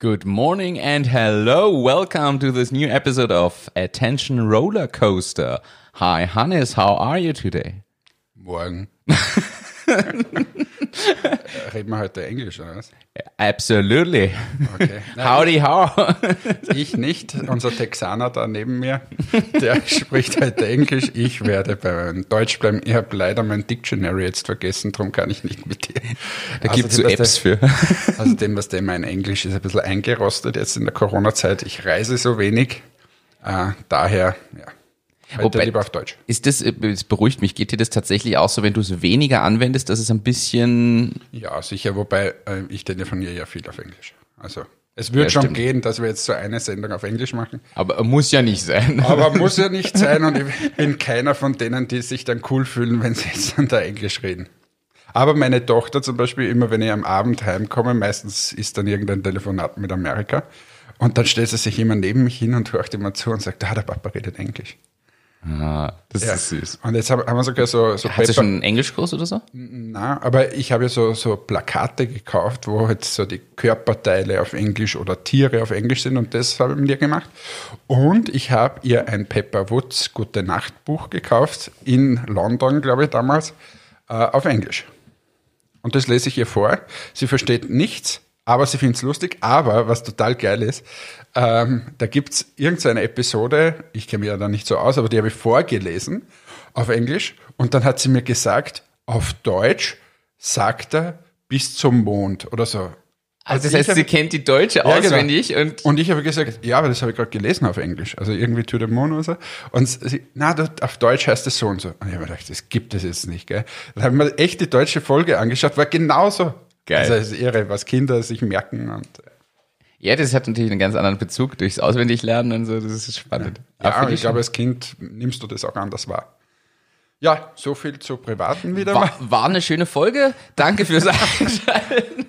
Good morning and hello. Welcome to this new episode of Attention Roller Coaster. Hi, Hannes, how are you today? Morgen. Reden wir heute Englisch, oder was? Absolutely. Okay. Howdy, how? Ich nicht, unser Texaner da neben mir, der spricht heute Englisch. Ich werde beim Deutsch bleiben. Ich habe leider mein Dictionary jetzt vergessen, darum kann ich nicht mit dir. Da gibt's so was Apps für. Also dem, was der mein Englisch ist, ein bisschen eingerostet jetzt in der Corona-Zeit. Ich reise so wenig. Äh, daher, ja. Wobei- lieber auf Deutsch. Ist das, äh, es beruhigt mich, geht dir das tatsächlich auch so, wenn du es weniger anwendest, dass es ein bisschen, Ja, sicher, wobei äh, ich telefoniere ja viel auf Englisch. Also es wird Ja, schon stimmt. gehen, dass wir jetzt so eine Sendung auf Englisch machen. aber muss ja nicht sein. Aber muss ja nicht sein und ich bin keiner von denen, die sich dann cool fühlen, wenn sie jetzt dann da Englisch reden. Aber meine Tochter zum Beispiel, immer wenn ich am Abend heimkomme, meistens ist dann irgendein Telefonat mit Amerika und dann stellt sie sich immer neben mich hin und hört immer zu und sagt, ah, der Papa redet Englisch. Ah, das Ja. ist süß. Und jetzt haben wir sogar so, so Hast du schon einen Englischkurs oder so? Na, aber ich habe ja so, so Plakate gekauft, wo halt so die Körperteile auf Englisch oder Tiere auf Englisch sind und das habe ich mit ihr gemacht. Und ich habe ihr ein Pepper Woods Gute Nacht Buch gekauft, in London, glaube ich, damals, äh, auf Englisch. Und das lese ich ihr vor. Sie versteht nichts, aber sie findet es lustig. Aber was total geil ist, ähm, da gibt es irgendeine Episode, ich kenne mich ja da nicht so aus, aber die habe ich vorgelesen auf Englisch. Und dann hat sie mir gesagt, auf Deutsch sagt er bis zum Mond oder so. Also das ich heißt, sie kennt die Deutsche Ja, genau. auswendig und Und ich habe gesagt, ja, aber das habe ich gerade gelesen auf Englisch. Also irgendwie to the moon oder so. Und sie, na, das- auf Deutsch heißt es so und so. Und ich habe mir gedacht, das gibt es jetzt nicht, gell. Dann habe ich mir echt die deutsche Folge angeschaut, war genauso. Geil. Also es ist irre, was Kinder sich merken und ja, das hat natürlich einen ganz anderen Bezug durchs Auswendiglernen und so, das ist spannend. ja, und ich glaube, als Kind nimmst du das auch anders wahr. Ja, so viel zu Privaten wieder mal. War, war eine schöne Folge. Danke fürs Einschalten.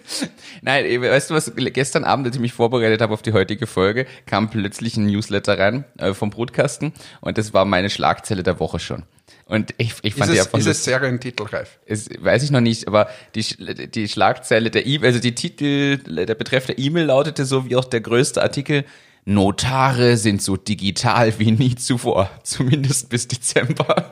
Nein, weißt du was? Gestern Abend, als ich mich vorbereitet habe auf die heutige Folge, kam plötzlich ein Newsletter rein äh, vom Brutkasten und das war meine Schlagzeile der Woche schon. Und ich, ich Ist fand die es, einfach ist es serientitelreif? es, weiß ich noch nicht, aber die, die Schlagzeile der E-Mail, also die Titel, der Betreff der E-Mail lautete so wie auch der größte Artikel, Notare sind so digital wie nie zuvor, zumindest bis Dezember.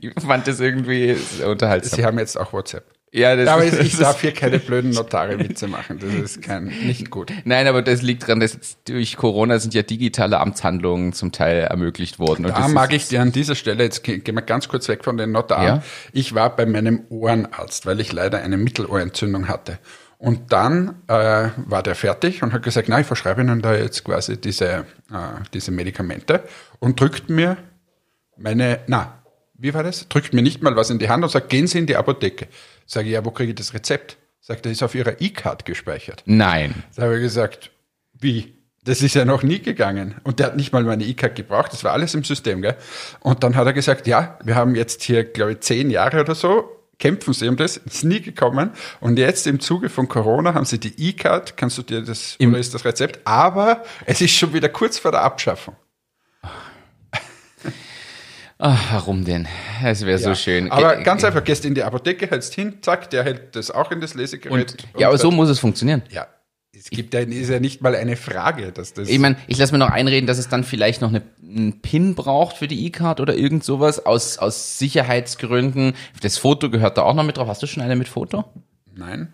Ich fand das irgendwie unterhaltsam. Sie haben jetzt auch WhatsApp. Ja, das, Aber ich, das ich ist- darf hier keine blöden Notare-Witze machen. Das ist kein, nicht gut. Nein, aber das liegt daran, dass durch Corona sind ja digitale Amtshandlungen zum Teil ermöglicht worden. Und Da mag ist, ich dir an dieser Stelle, jetzt ge- gehen wir ganz kurz weg von den Notaren. Ja. Ich war bei meinem Ohrenarzt, weil ich leider eine Mittelohrentzündung hatte. Und dann äh, war der fertig und hat gesagt, na, ich verschreibe Ihnen da jetzt quasi diese, äh, diese Medikamente und drückt mir meine, na, wie war das? Drückt mir nicht mal was in die Hand und sagt, gehen Sie in die Apotheke. Sage ich, ja, wo kriege ich das Rezept? Sagt er, ist auf Ihrer E-Card gespeichert. Nein. Da habe ich gesagt, wie? Das ist ja noch nie gegangen. Und der hat nicht mal meine E-Card gebraucht, das war alles im System, gell? Und dann hat er gesagt, ja, wir haben jetzt hier, glaube ich, zehn Jahre oder so, kämpfen sie um das, ist nie gekommen. Und jetzt im Zuge von Corona haben sie die E-Card, kannst du dir das, oder ist das Rezept, aber es ist schon wieder kurz vor der Abschaffung. Ach, warum denn? Es wäre so Ja. schön. Aber Ge- ganz einfach, gehst in die Apotheke, hältst hin, zack, der hält das auch in das Lesegerät. Und, ja, aber so Und- muss es funktionieren. Ja, es gibt ja, ist ja nicht mal eine Frage, dass das... Ich meine, ich lasse mir noch einreden, dass es dann vielleicht noch eine, einen PIN braucht für die E-Card oder irgend sowas aus, aus Sicherheitsgründen. Das Foto gehört da auch noch mit drauf. Hast du schon eine mit Foto? Nein.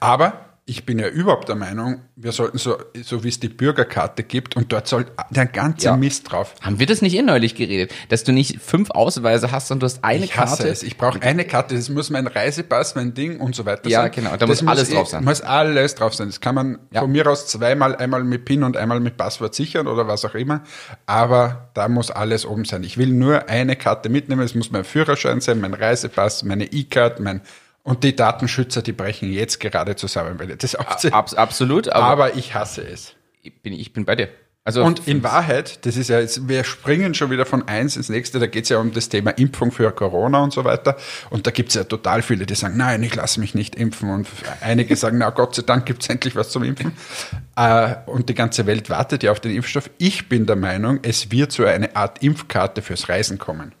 Aber ich bin ja überhaupt der Meinung, wir sollten so, so wie es die Bürgerkarte gibt und dort soll der ganze Ja. Mist drauf. Haben wir das nicht eh neulich geredet? Dass du nicht fünf Ausweise hast, sondern du hast eine Ich hasse Karte. es. Ich brauche eine Karte. Das muss mein Reisepass, mein Ding und so weiter Ja, sein. genau. Da muss alles eh- drauf sein. Muss alles drauf sein. Das kann man Ja. von mir aus zweimal, einmal mit PIN und einmal mit Passwort sichern oder was auch immer. Aber da muss alles oben sein. Ich will nur eine Karte mitnehmen. Es muss mein Führerschein sein, mein Reisepass, meine E-Card, mein und die Datenschützer, die brechen jetzt gerade zusammen, weil ich das aufzähle. Abs absolut, aber, Aber ich hasse es. ich, bin, ich bin bei dir. Also Und in Wahrheit, das ist ja jetzt, wir springen schon wieder von eins ins nächste, da geht es ja um das Thema Impfung für Corona und so weiter. Und da gibt es ja total viele, die sagen, nein, ich lasse mich nicht impfen. Und einige sagen, na Gott sei Dank gibt es endlich was zum Impfen. Äh, und die ganze Welt wartet ja auf den Impfstoff. Ich bin der Meinung, es wird so eine Art Impfkarte fürs Reisen kommen.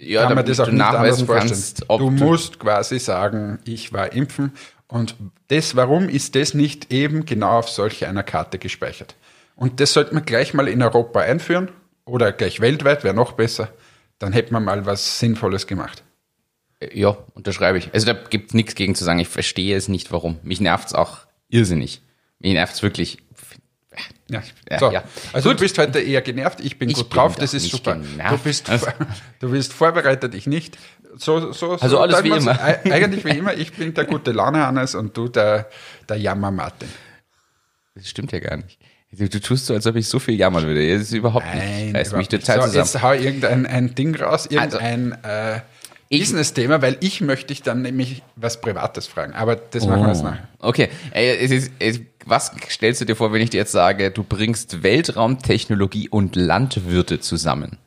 Ja, Kann man das auch nicht anders nachweisen vorstellen. kannst, ob du musst quasi sagen, ich war impfen Und das, warum ist das nicht eben genau auf solch einer Karte gespeichert? Und das sollte man gleich mal in Europa einführen oder gleich weltweit, wäre noch besser. Dann hätte man mal was Sinnvolles gemacht. Ja, unterschreibe ich. Also da gibt nichts gegen zu sagen, ich verstehe es nicht, warum. Mich nervt es auch irrsinnig. Mich nervt es wirklich. Ja. Ja, so. ja. Also du bist heute eher genervt, ich bin Ich gut bin drauf, das ist nicht super. Du bist, Also- du bist vorbereitet, ich nicht. So, so, so Also alles wie immer. Ei- Eigentlich wie immer, ich bin der gute Laune Hannes und du der, der Jammer Martin. Das stimmt ja gar nicht. Du, du tust so, als ob ich so viel jammern würde. Das ist überhaupt nicht. Ich reiß mich nicht. total so, zusammen. Jetzt hau irgendein ein Ding raus, Also, irgendein äh, ich- Business-Thema, weil ich möchte dich dann nämlich was Privates fragen. Aber das machen wir jetzt nachher. Okay, Ey, es ist, es, was stellst du dir vor, wenn ich dir jetzt sage, du bringst Weltraumtechnologie und Landwirte zusammen?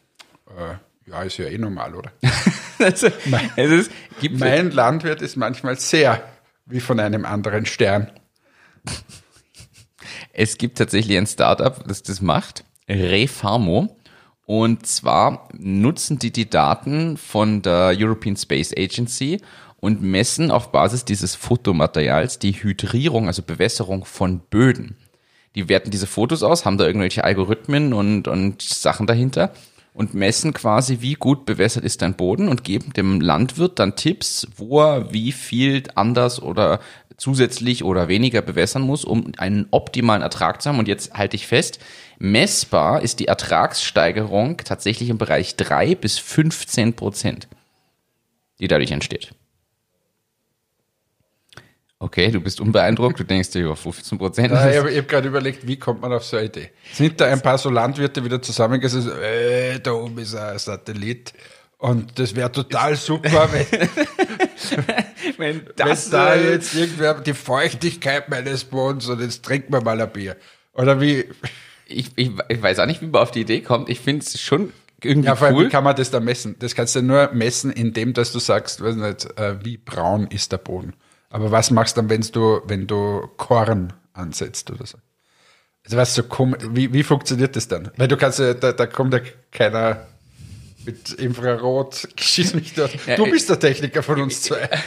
Äh, ja, ist ja eh normal, oder? Also, es ist, gibt Mein Landwirt ist manchmal sehr wie von einem anderen Stern. Es gibt tatsächlich ein Startup, das das macht, Refarmo. Und zwar nutzen die die Daten von der European Space Agency und messen auf Basis dieses Fotomaterials die Hydrierung, also Bewässerung von Böden. Die werten diese Fotos aus, haben da irgendwelche Algorithmen und, und Sachen dahinter und messen quasi, wie gut bewässert ist dein Boden und geben dem Landwirt dann Tipps, wo er wie viel anders oder zusätzlich oder weniger bewässern muss, um einen optimalen Ertrag zu haben. Und jetzt halte ich fest, messbar ist die Ertragssteigerung tatsächlich im Bereich 3 bis 15 Prozent, die dadurch entsteht. Okay, du bist unbeeindruckt, du denkst dir, ja, 15 Prozent. Ich habe hab gerade überlegt, wie kommt man auf so eine Idee? Sind da ein paar so Landwirte wieder zusammengesessen, äh, da oben ist ein Satellit und das wäre total super, wenn, Wenn wenn da jetzt irgendwer die Feuchtigkeit meines Bodens und jetzt trinkt man mal ein Bier. Oder wie, ich, ich, ich weiß auch nicht, wie man auf die Idee kommt. Ich finde es schon irgendwie ja, vor allem, cool. wie kann man das da messen? Das kannst du nur messen, indem dass du sagst, weiß nicht, äh, wie braun ist der Boden. Aber was machst du dann, wenn's du, wenn du Korn ansetzt oder so? Also was so kom wie, wie funktioniert das dann? Weil du kannst ja, da, da kommt ja keiner mit Infrarot, schieß mich dort. Ja, Du bist der Techniker von uns zwei.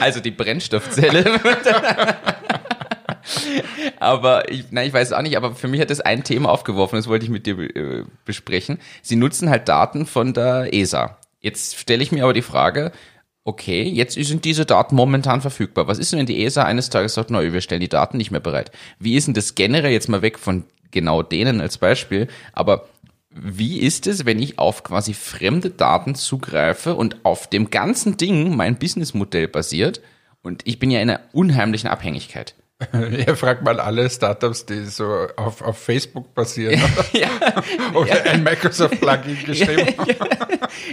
Also die Brennstoffzelle. aber ich, nein, ich weiß auch nicht, aber für mich hat das ein Thema aufgeworfen, das wollte ich mit dir äh, besprechen. Sie nutzen halt Daten von der ESA. Jetzt stelle ich mir aber die Frage, okay, jetzt sind diese Daten momentan verfügbar. Was ist denn, wenn die ESA eines Tages sagt, neu, wir stellen die Daten nicht mehr bereit? Wie ist denn das generell jetzt mal weg von genau denen als Beispiel, aber wie ist es, wenn ich auf quasi fremde Daten zugreife und auf dem ganzen Ding mein Businessmodell basiert und ich bin ja in einer unheimlichen Abhängigkeit. Ja, frag mal alle Startups, die so auf, auf Facebook basieren ja, oder ein Microsoft-Plugin geschrieben haben.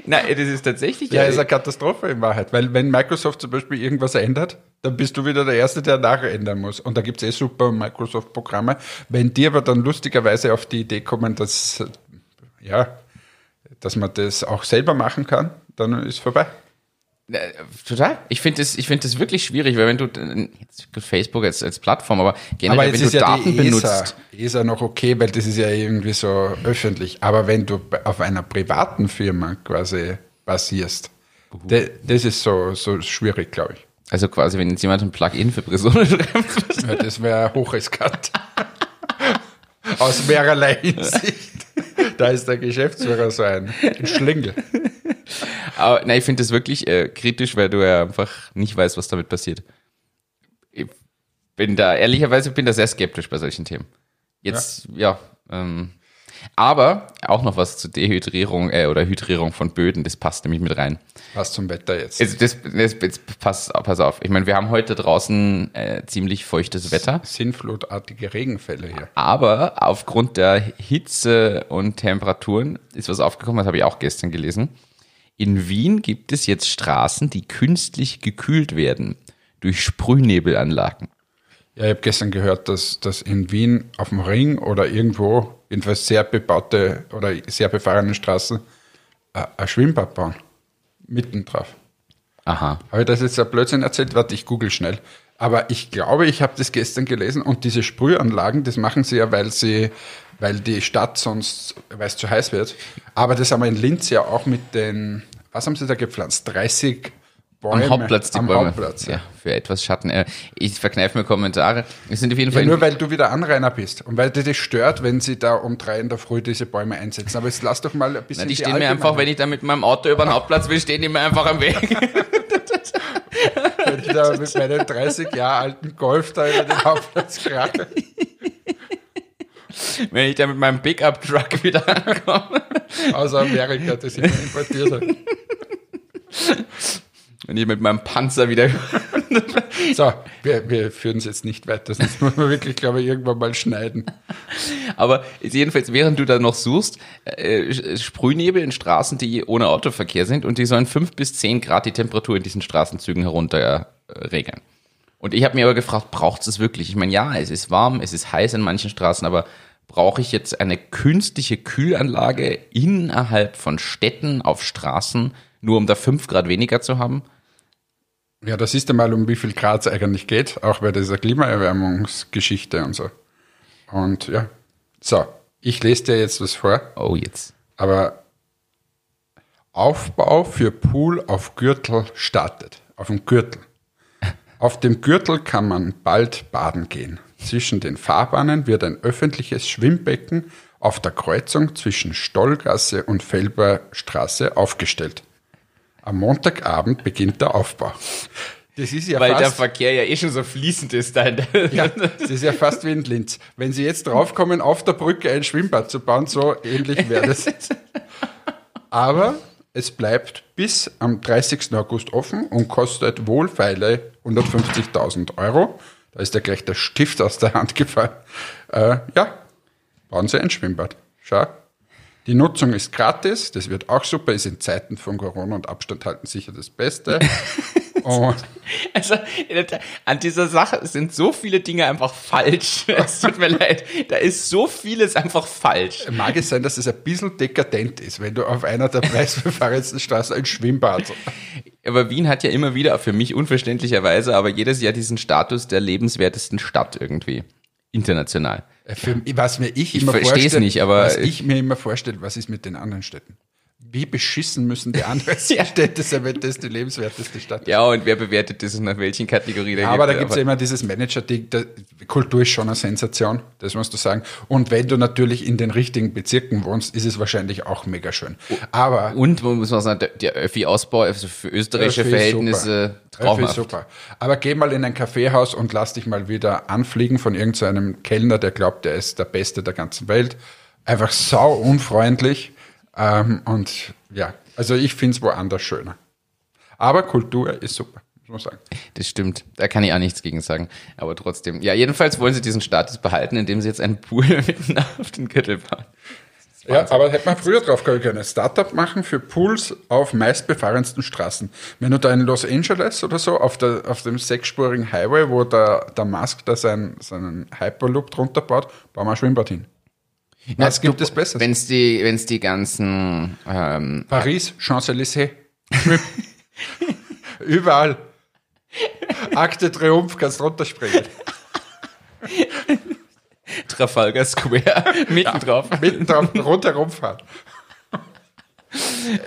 nein, das ist tatsächlich Ja, ist eine Katastrophe in Wahrheit. Weil wenn Microsoft zum Beispiel irgendwas ändert, dann bist du wieder der Erste, der nachändern muss. Und da gibt's eh super Microsoft-Programme. Wenn die aber dann lustigerweise auf die Idee kommen, dass, ja, dass man das auch selber machen kann, dann ist vorbei. Äh, Total. Ich finde das, ich finde das wirklich schwierig, weil wenn du jetzt Facebook als, als Plattform, aber generell, Aber wenn du ja Daten ESA, benutzt, ESA noch okay, weil das ist ja irgendwie so öffentlich. Aber wenn du auf einer privaten Firma quasi basierst, de, das ist so, so schwierig, glaube ich. also quasi, wenn jetzt jemand ein Plugin für Brison schreibt, Ja, das wäre hochriskant. Aus mehrerlei Hinsicht. Da ist der Geschäftsführer so ein Schlingel. Aber nein, ich finde das wirklich äh, kritisch, weil du ja einfach nicht weißt, was damit passiert. Ich bin da, ehrlicherweise bin da sehr skeptisch bei solchen Themen. Jetzt, ja, ähm, aber auch noch was zur Dehydrierung äh, oder Hydrierung von Böden, das passt nämlich mit rein. Was zum Wetter jetzt? Also das, das, jetzt pass, pass auf. Ich meine, wir haben heute draußen äh, ziemlich feuchtes Wetter, Sinnflutartige Regenfälle hier. aber aufgrund der Hitze und Temperaturen ist was aufgekommen, das habe ich auch gestern gelesen. In Wien gibt es jetzt Straßen, die künstlich gekühlt werden durch Sprühnebelanlagen. Ja, ich habe gestern gehört, dass, dass in Wien auf dem Ring oder irgendwo, jedenfalls sehr bebaute oder sehr befahrene Straßen, äh, ein Schwimmbad bauen. Mitten drauf. Aha. Habe ich das jetzt ein Blödsinn erzählt? Warte, ich google schnell. Aber ich glaube, ich habe das gestern gelesen und diese Sprühanlagen, das machen sie ja, weil sie, weil die Stadt sonst, weil es zu heiß wird. Aber das haben wir in Linz ja auch mit den, was haben sie da gepflanzt? 30 Bäume. Am Hauptplatz die am Bäume. Hauptplatz, ja. ja, für etwas Schatten. Äh, Ich verkneife mir Kommentare. Es sind auf jeden Ja, Fall nur weil du wieder Anrainer bist und weil dir das stört, wenn sie da um drei in der Früh diese Bäume einsetzen. Aber jetzt lass doch mal ein bisschen Na, die stehen mir einfach, wenn ich da mit meinem Auto über den Hauptplatz will, stehen die mir einfach am Weg. wenn ich da mit meinem 30 Jahre alten Golf da über den Hauptplatz krache. Wenn ich da mit meinem Pickup-Truck wieder ankomme. Aus Amerika, das immer importiert hat. Wenn ich mit meinem Panzer wieder. So, wir, wir führen es jetzt nicht weiter. Das muss man wirklich, glaube ich, irgendwann mal schneiden. Aber jedenfalls, während du da noch suchst, äh, Sprühnebel in Straßen, die ohne Autoverkehr sind und die sollen fünf bis zehn Grad die Temperatur in diesen Straßenzügen herunter äh, regeln. Und ich habe mir aber gefragt, braucht es wirklich? Ich meine, ja, es ist warm, es ist heiß in manchen Straßen, aber brauche ich jetzt eine künstliche Kühlanlage innerhalb von Städten auf Straßen, nur um da fünf Grad weniger zu haben? Ja, das ist einmal, um wie viel Grad es eigentlich geht, auch bei dieser Klimaerwärmungsgeschichte und so. Und ja, so, ich lese dir jetzt was vor, Oh, jetzt. aber Aufbau für Pool auf Gürtel startet. Auf dem Gürtel. Auf dem Gürtel kann man bald baden gehen. Zwischen den Fahrbahnen wird ein öffentliches Schwimmbecken auf der Kreuzung zwischen Stollgasse und Felberstraße aufgestellt. Am Montagabend beginnt der Aufbau. Das ist ja Weil der fast, Verkehr ja eh schon so fließend ist da. der- ja, das ist ja fast wie in Linz. Wenn Sie jetzt draufkommen, auf der Brücke ein Schwimmbad zu bauen, so ähnlich wäre das. Aber es bleibt bis am 30. August offen und kostet wohlfeile 150.000 Euro. Da ist ja gleich der Stift aus der Hand gefallen. Äh, ja, bauen Sie ein Schwimmbad. Schau. Die Nutzung ist gratis, das wird auch super, ist in Zeiten von Corona und Abstand halten sicher das Beste. und Also an dieser Sache sind so viele Dinge einfach falsch. Es tut mir leid. Da ist so vieles einfach falsch. mag es sein, dass es ein bisschen dekadent ist, wenn du auf einer der preisbefahrensten Straßen ein Schwimmbad Aber Wien hat ja immer wieder, für mich unverständlicherweise, aber jedes Jahr diesen Status der lebenswertesten Stadt irgendwie. International. Für, was mir ich, immer versteh's vorstelle, nicht, aber- was ich mir immer vorstelle, was ist mit den anderen Städten? Wie beschissen müssen die anderen Ja. Städte sein, wenn das die lebenswerteste Stadt ist? Ja, und wer bewertet das und nach welchen Kategorien? Ja, aber da gibt es ja immer dieses Manager-Ding, Kultur ist schon eine Sensation, das musst du sagen. Und wenn du natürlich in den richtigen Bezirken wohnst, ist es wahrscheinlich auch mega schön. Aber Und man muss man sagen, der, der Öffi-Ausbau also für österreichische Öffi Verhältnisse traumhaft. Öffi super. Aber geh mal in ein Kaffeehaus und lass dich mal wieder anfliegen von irgendeinem Kellner, der glaubt, er ist der Beste der ganzen Welt. Einfach sau unfreundlich. Ähm, und ja, also ich finde es woanders schöner. Aber Kultur ist super, muss man sagen. Das stimmt. Da kann ich auch nichts gegen sagen. Aber trotzdem. Ja, jedenfalls wollen sie diesen Status behalten, indem sie jetzt einen Pool mitten auf den Gürtel bauen. Ja, aber hätte man früher drauf kommen können. Startup machen für Pools auf meistbefahrensten Straßen. Wenn du da in Los Angeles oder so auf, der, auf dem sechsspurigen Highway, wo der, der Musk da seinen, seinen Hyperloop drunter baut, bauen wir ein Schwimmbad hin. Was gibt es Besseres? Wenn es die, wenn's die ganzen ähm, Paris, Champs-Élysées. Überall. Akte Triumph kannst runterspringen. Trafalgar Square mitten drauf. Mitten drauf rundherum fahren.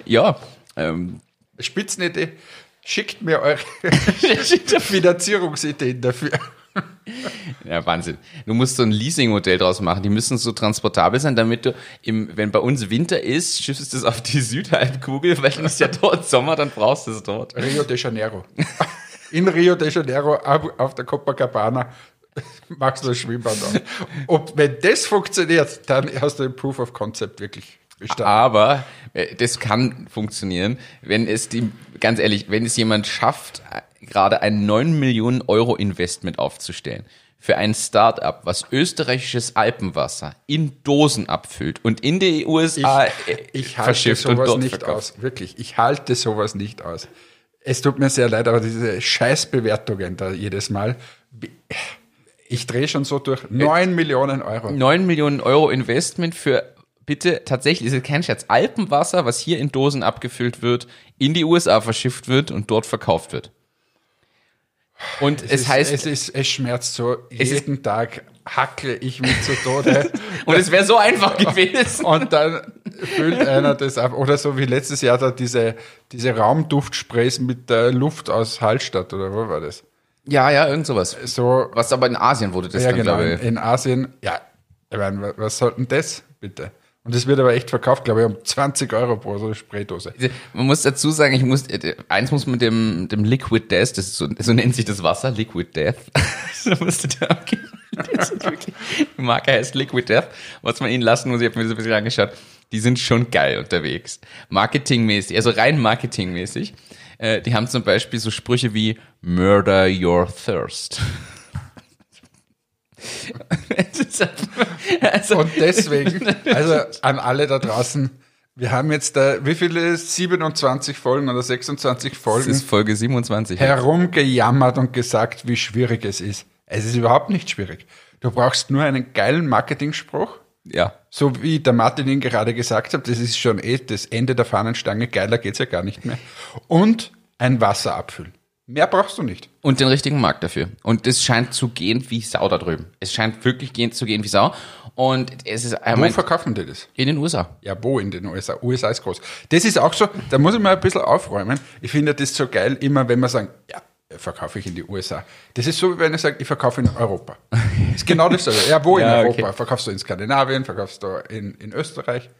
Ja. Ähm, Spitzenidee. Schickt mir eure Finanzierungsideen dafür. Ja, Wahnsinn. Du musst so ein Leasing-Modell draus machen. Die müssen so transportabel sein, damit du, im, wenn bei uns Winter ist, schiffst du es auf die Südhalbkugel, weil dann ist ja dort Sommer, dann brauchst du es dort. Rio de Janeiro. In Rio de Janeiro auf der Copacabana machst du ein Schwimmbad auf. Und wenn das funktioniert, dann hast du den Proof of Concept wirklich bestanden. Aber äh, das kann funktionieren, wenn es die, ganz ehrlich, wenn es jemand schafft, äh, gerade ein 9 Millionen Euro Investment aufzustellen für ein Start-up, was österreichisches Alpenwasser in Dosen abfüllt und in die USA äh, Ich halte verschifft und sowas dort nicht verkauft. aus. Wirklich, ich halte sowas nicht aus. Es tut mir sehr leid, aber diese Scheißbewertungen da jedes Mal. Ich drehe schon so durch. 9 Millionen Euro. 9 Millionen Euro Investment für bitte tatsächlich, ist es kein Scherz, Alpenwasser, was hier in Dosen abgefüllt wird, in die USA verschifft wird und dort verkauft wird. Und es, ist, heißt, es, ist, es schmerzt so. Jeden Tag hackle ich mich zu Tode. und es wäre so einfach gewesen. Und dann füllt einer das ab. Oder so wie letztes Jahr da diese, diese Raumduftsprays mit der Luft aus Hallstatt, oder wo war das? Ja, ja, irgend sowas. So, Was aber in Asien wurde das ja dann, genau, in, in Asien, ja, ich meine, wa- was soll denn das, bitte? Und das wird aber echt verkauft, glaube ich, um 20 Euro pro so Spraydose. Man muss dazu sagen, ich muss, eins muss mit dem, dem Liquid Death, das so, so nennt sich das Wasser, Liquid Death. da musste der, wirklich, die Marke heißt Liquid Death. Was man ihnen lassen muss, ich habe mir das ein bisschen angeschaut, die sind schon geil unterwegs. Marketingmäßig, also rein marketingmäßig. Äh, die haben zum Beispiel so Sprüche wie Murder your thirst. Es also, Und deswegen, also an alle da draußen, wir haben jetzt da, wie viele, 27 Folgen oder 26 das Folgen ist Folge 27. herumgejammert und gesagt, wie schwierig es ist. Es ist überhaupt nicht schwierig. Du brauchst nur einen geilen Marketingspruch, Ja. so wie der Martin ihn gerade gesagt hat, das ist schon eh das Ende der Fahnenstange, geiler geht's ja gar nicht mehr. Und ein Wasser abfüllen. Mehr brauchst du nicht. Und den richtigen Markt dafür. Und es scheint zu gehen wie Sau da drüben. Es scheint wirklich gehen, zu gehen wie Sau. Und es ist Wo einmal verkaufen die das? in den USA. Ja, wo in den USA? USA ist groß. Das ist auch so, da muss ich mal ein bisschen aufräumen. Ich finde das so geil, immer wenn man sagt, ja, verkaufe ich in die USA. Das ist so, wie wenn ich sage, ich verkaufe in Europa. ist genau dasselbe. Ja, wo in Ja, Europa? okay. Verkaufst du in Skandinavien, verkaufst du in, in Österreich,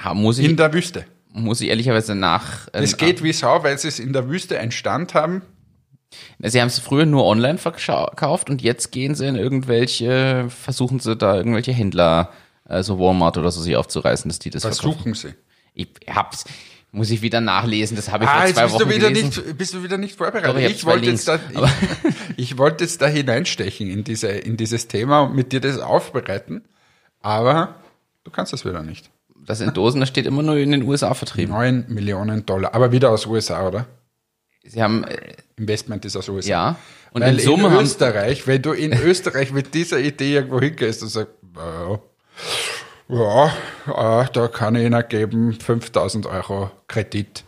Ha, Muss ich, in der Wüste. Muss ich ehrlicherweise nach. äh, Das geht wie Sau, weil sie es in der Wüste einen Stand haben. Sie haben es früher nur online verkauft und jetzt gehen sie in irgendwelche, versuchen sie da irgendwelche Händler, also Walmart oder so, sich aufzureißen, dass die das verkaufen. Versuchen sie. Ich hab's, muss ich wieder nachlesen, das habe ich Ah, vor jetzt zwei bist Wochen du, wieder gelesen. nicht, bist du wieder nicht vorbereitet. Ich ich, wollte jetzt da, ich, ich wollte jetzt da hineinstechen in, diese, in dieses Thema und mit dir das aufbereiten, aber du kannst das wieder nicht. Das in Dosen, das steht immer nur in den USA vertrieben. 9 Millionen Dollar, aber wieder aus USA, oder? Sie haben, äh, Investment ist aus USA. ja, und Weil in Summe in Österreich, wenn du in Österreich mit dieser Idee irgendwo hingehst und sagst, ja, ja, äh, da kann ich Ihnen geben 5000 Euro Kredit.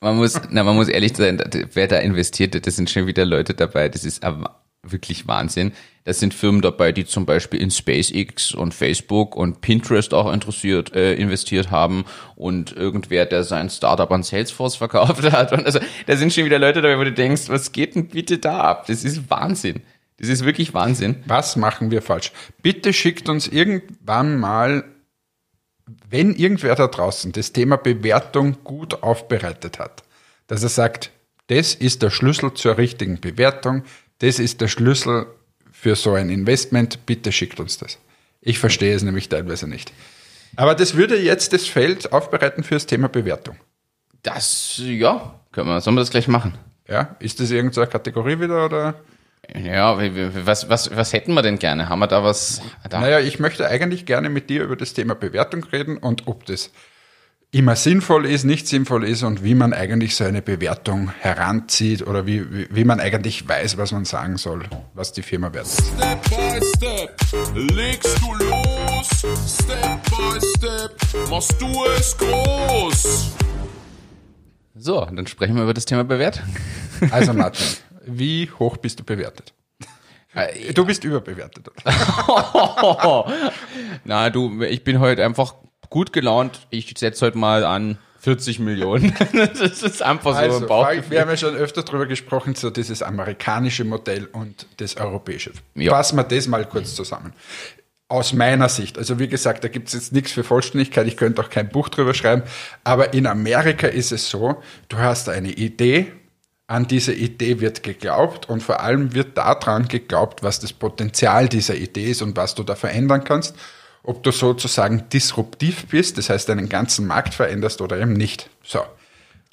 Man muss, na, man muss ehrlich sein, wer da investiert, das sind schon wieder Leute dabei, das ist aber wirklich Wahnsinn. Das sind Firmen dabei, die zum Beispiel in SpaceX und Facebook und Pinterest auch interessiert, äh, investiert haben und irgendwer, der sein Startup an Salesforce verkauft hat. Und also, da sind schon wieder Leute dabei, wo du denkst, was geht denn bitte da ab? Das ist Wahnsinn. Das ist wirklich Wahnsinn. Was machen wir falsch? Bitte schickt uns irgendwann mal, wenn irgendwer da draußen das Thema Bewertung gut aufbereitet hat, dass er sagt, das ist der Schlüssel zur richtigen Bewertung, das ist der Schlüssel für so ein Investment, bitte schickt uns das. Ich verstehe es nämlich teilweise nicht. Aber das würde jetzt das Feld aufbereiten für das Thema Bewertung. Das, ja, können wir, sollen wir das gleich machen? Ja, ist das irgendeine Kategorie wieder oder? Ja, was, was, was hätten wir denn gerne? Haben wir da was? Da? Naja, ich möchte eigentlich gerne mit dir über das Thema Bewertung reden und ob das immer sinnvoll ist, nicht sinnvoll ist und wie man eigentlich so eine Bewertung heranzieht oder wie, wie, wie man eigentlich weiß, was man sagen soll, was die Firma wert ist. Step by Step legst du los. Step by Step machst du es groß. So, dann sprechen wir über das Thema Bewertung. Also Martin, wie hoch bist du bewertet? Äh, Du bist überbewertet. Na, du, ich bin heute einfach gut gelaunt. Ich setze heute mal an 40 Millionen. das ist einfach so Also, ein wir haben ja schon öfter darüber gesprochen, so dieses amerikanische Modell und das europäische. Ja. Fassen wir das mal kurz zusammen. Aus meiner Sicht, also wie gesagt, da gibt es jetzt nichts für Vollständigkeit, ich könnte auch kein Buch drüber schreiben, aber in Amerika ist es so, du hast eine Idee, an diese Idee wird geglaubt und vor allem wird daran geglaubt, was das Potenzial dieser Idee ist und was du da verändern kannst. Ob du sozusagen disruptiv bist, das heißt einen ganzen Markt veränderst oder eben nicht. So.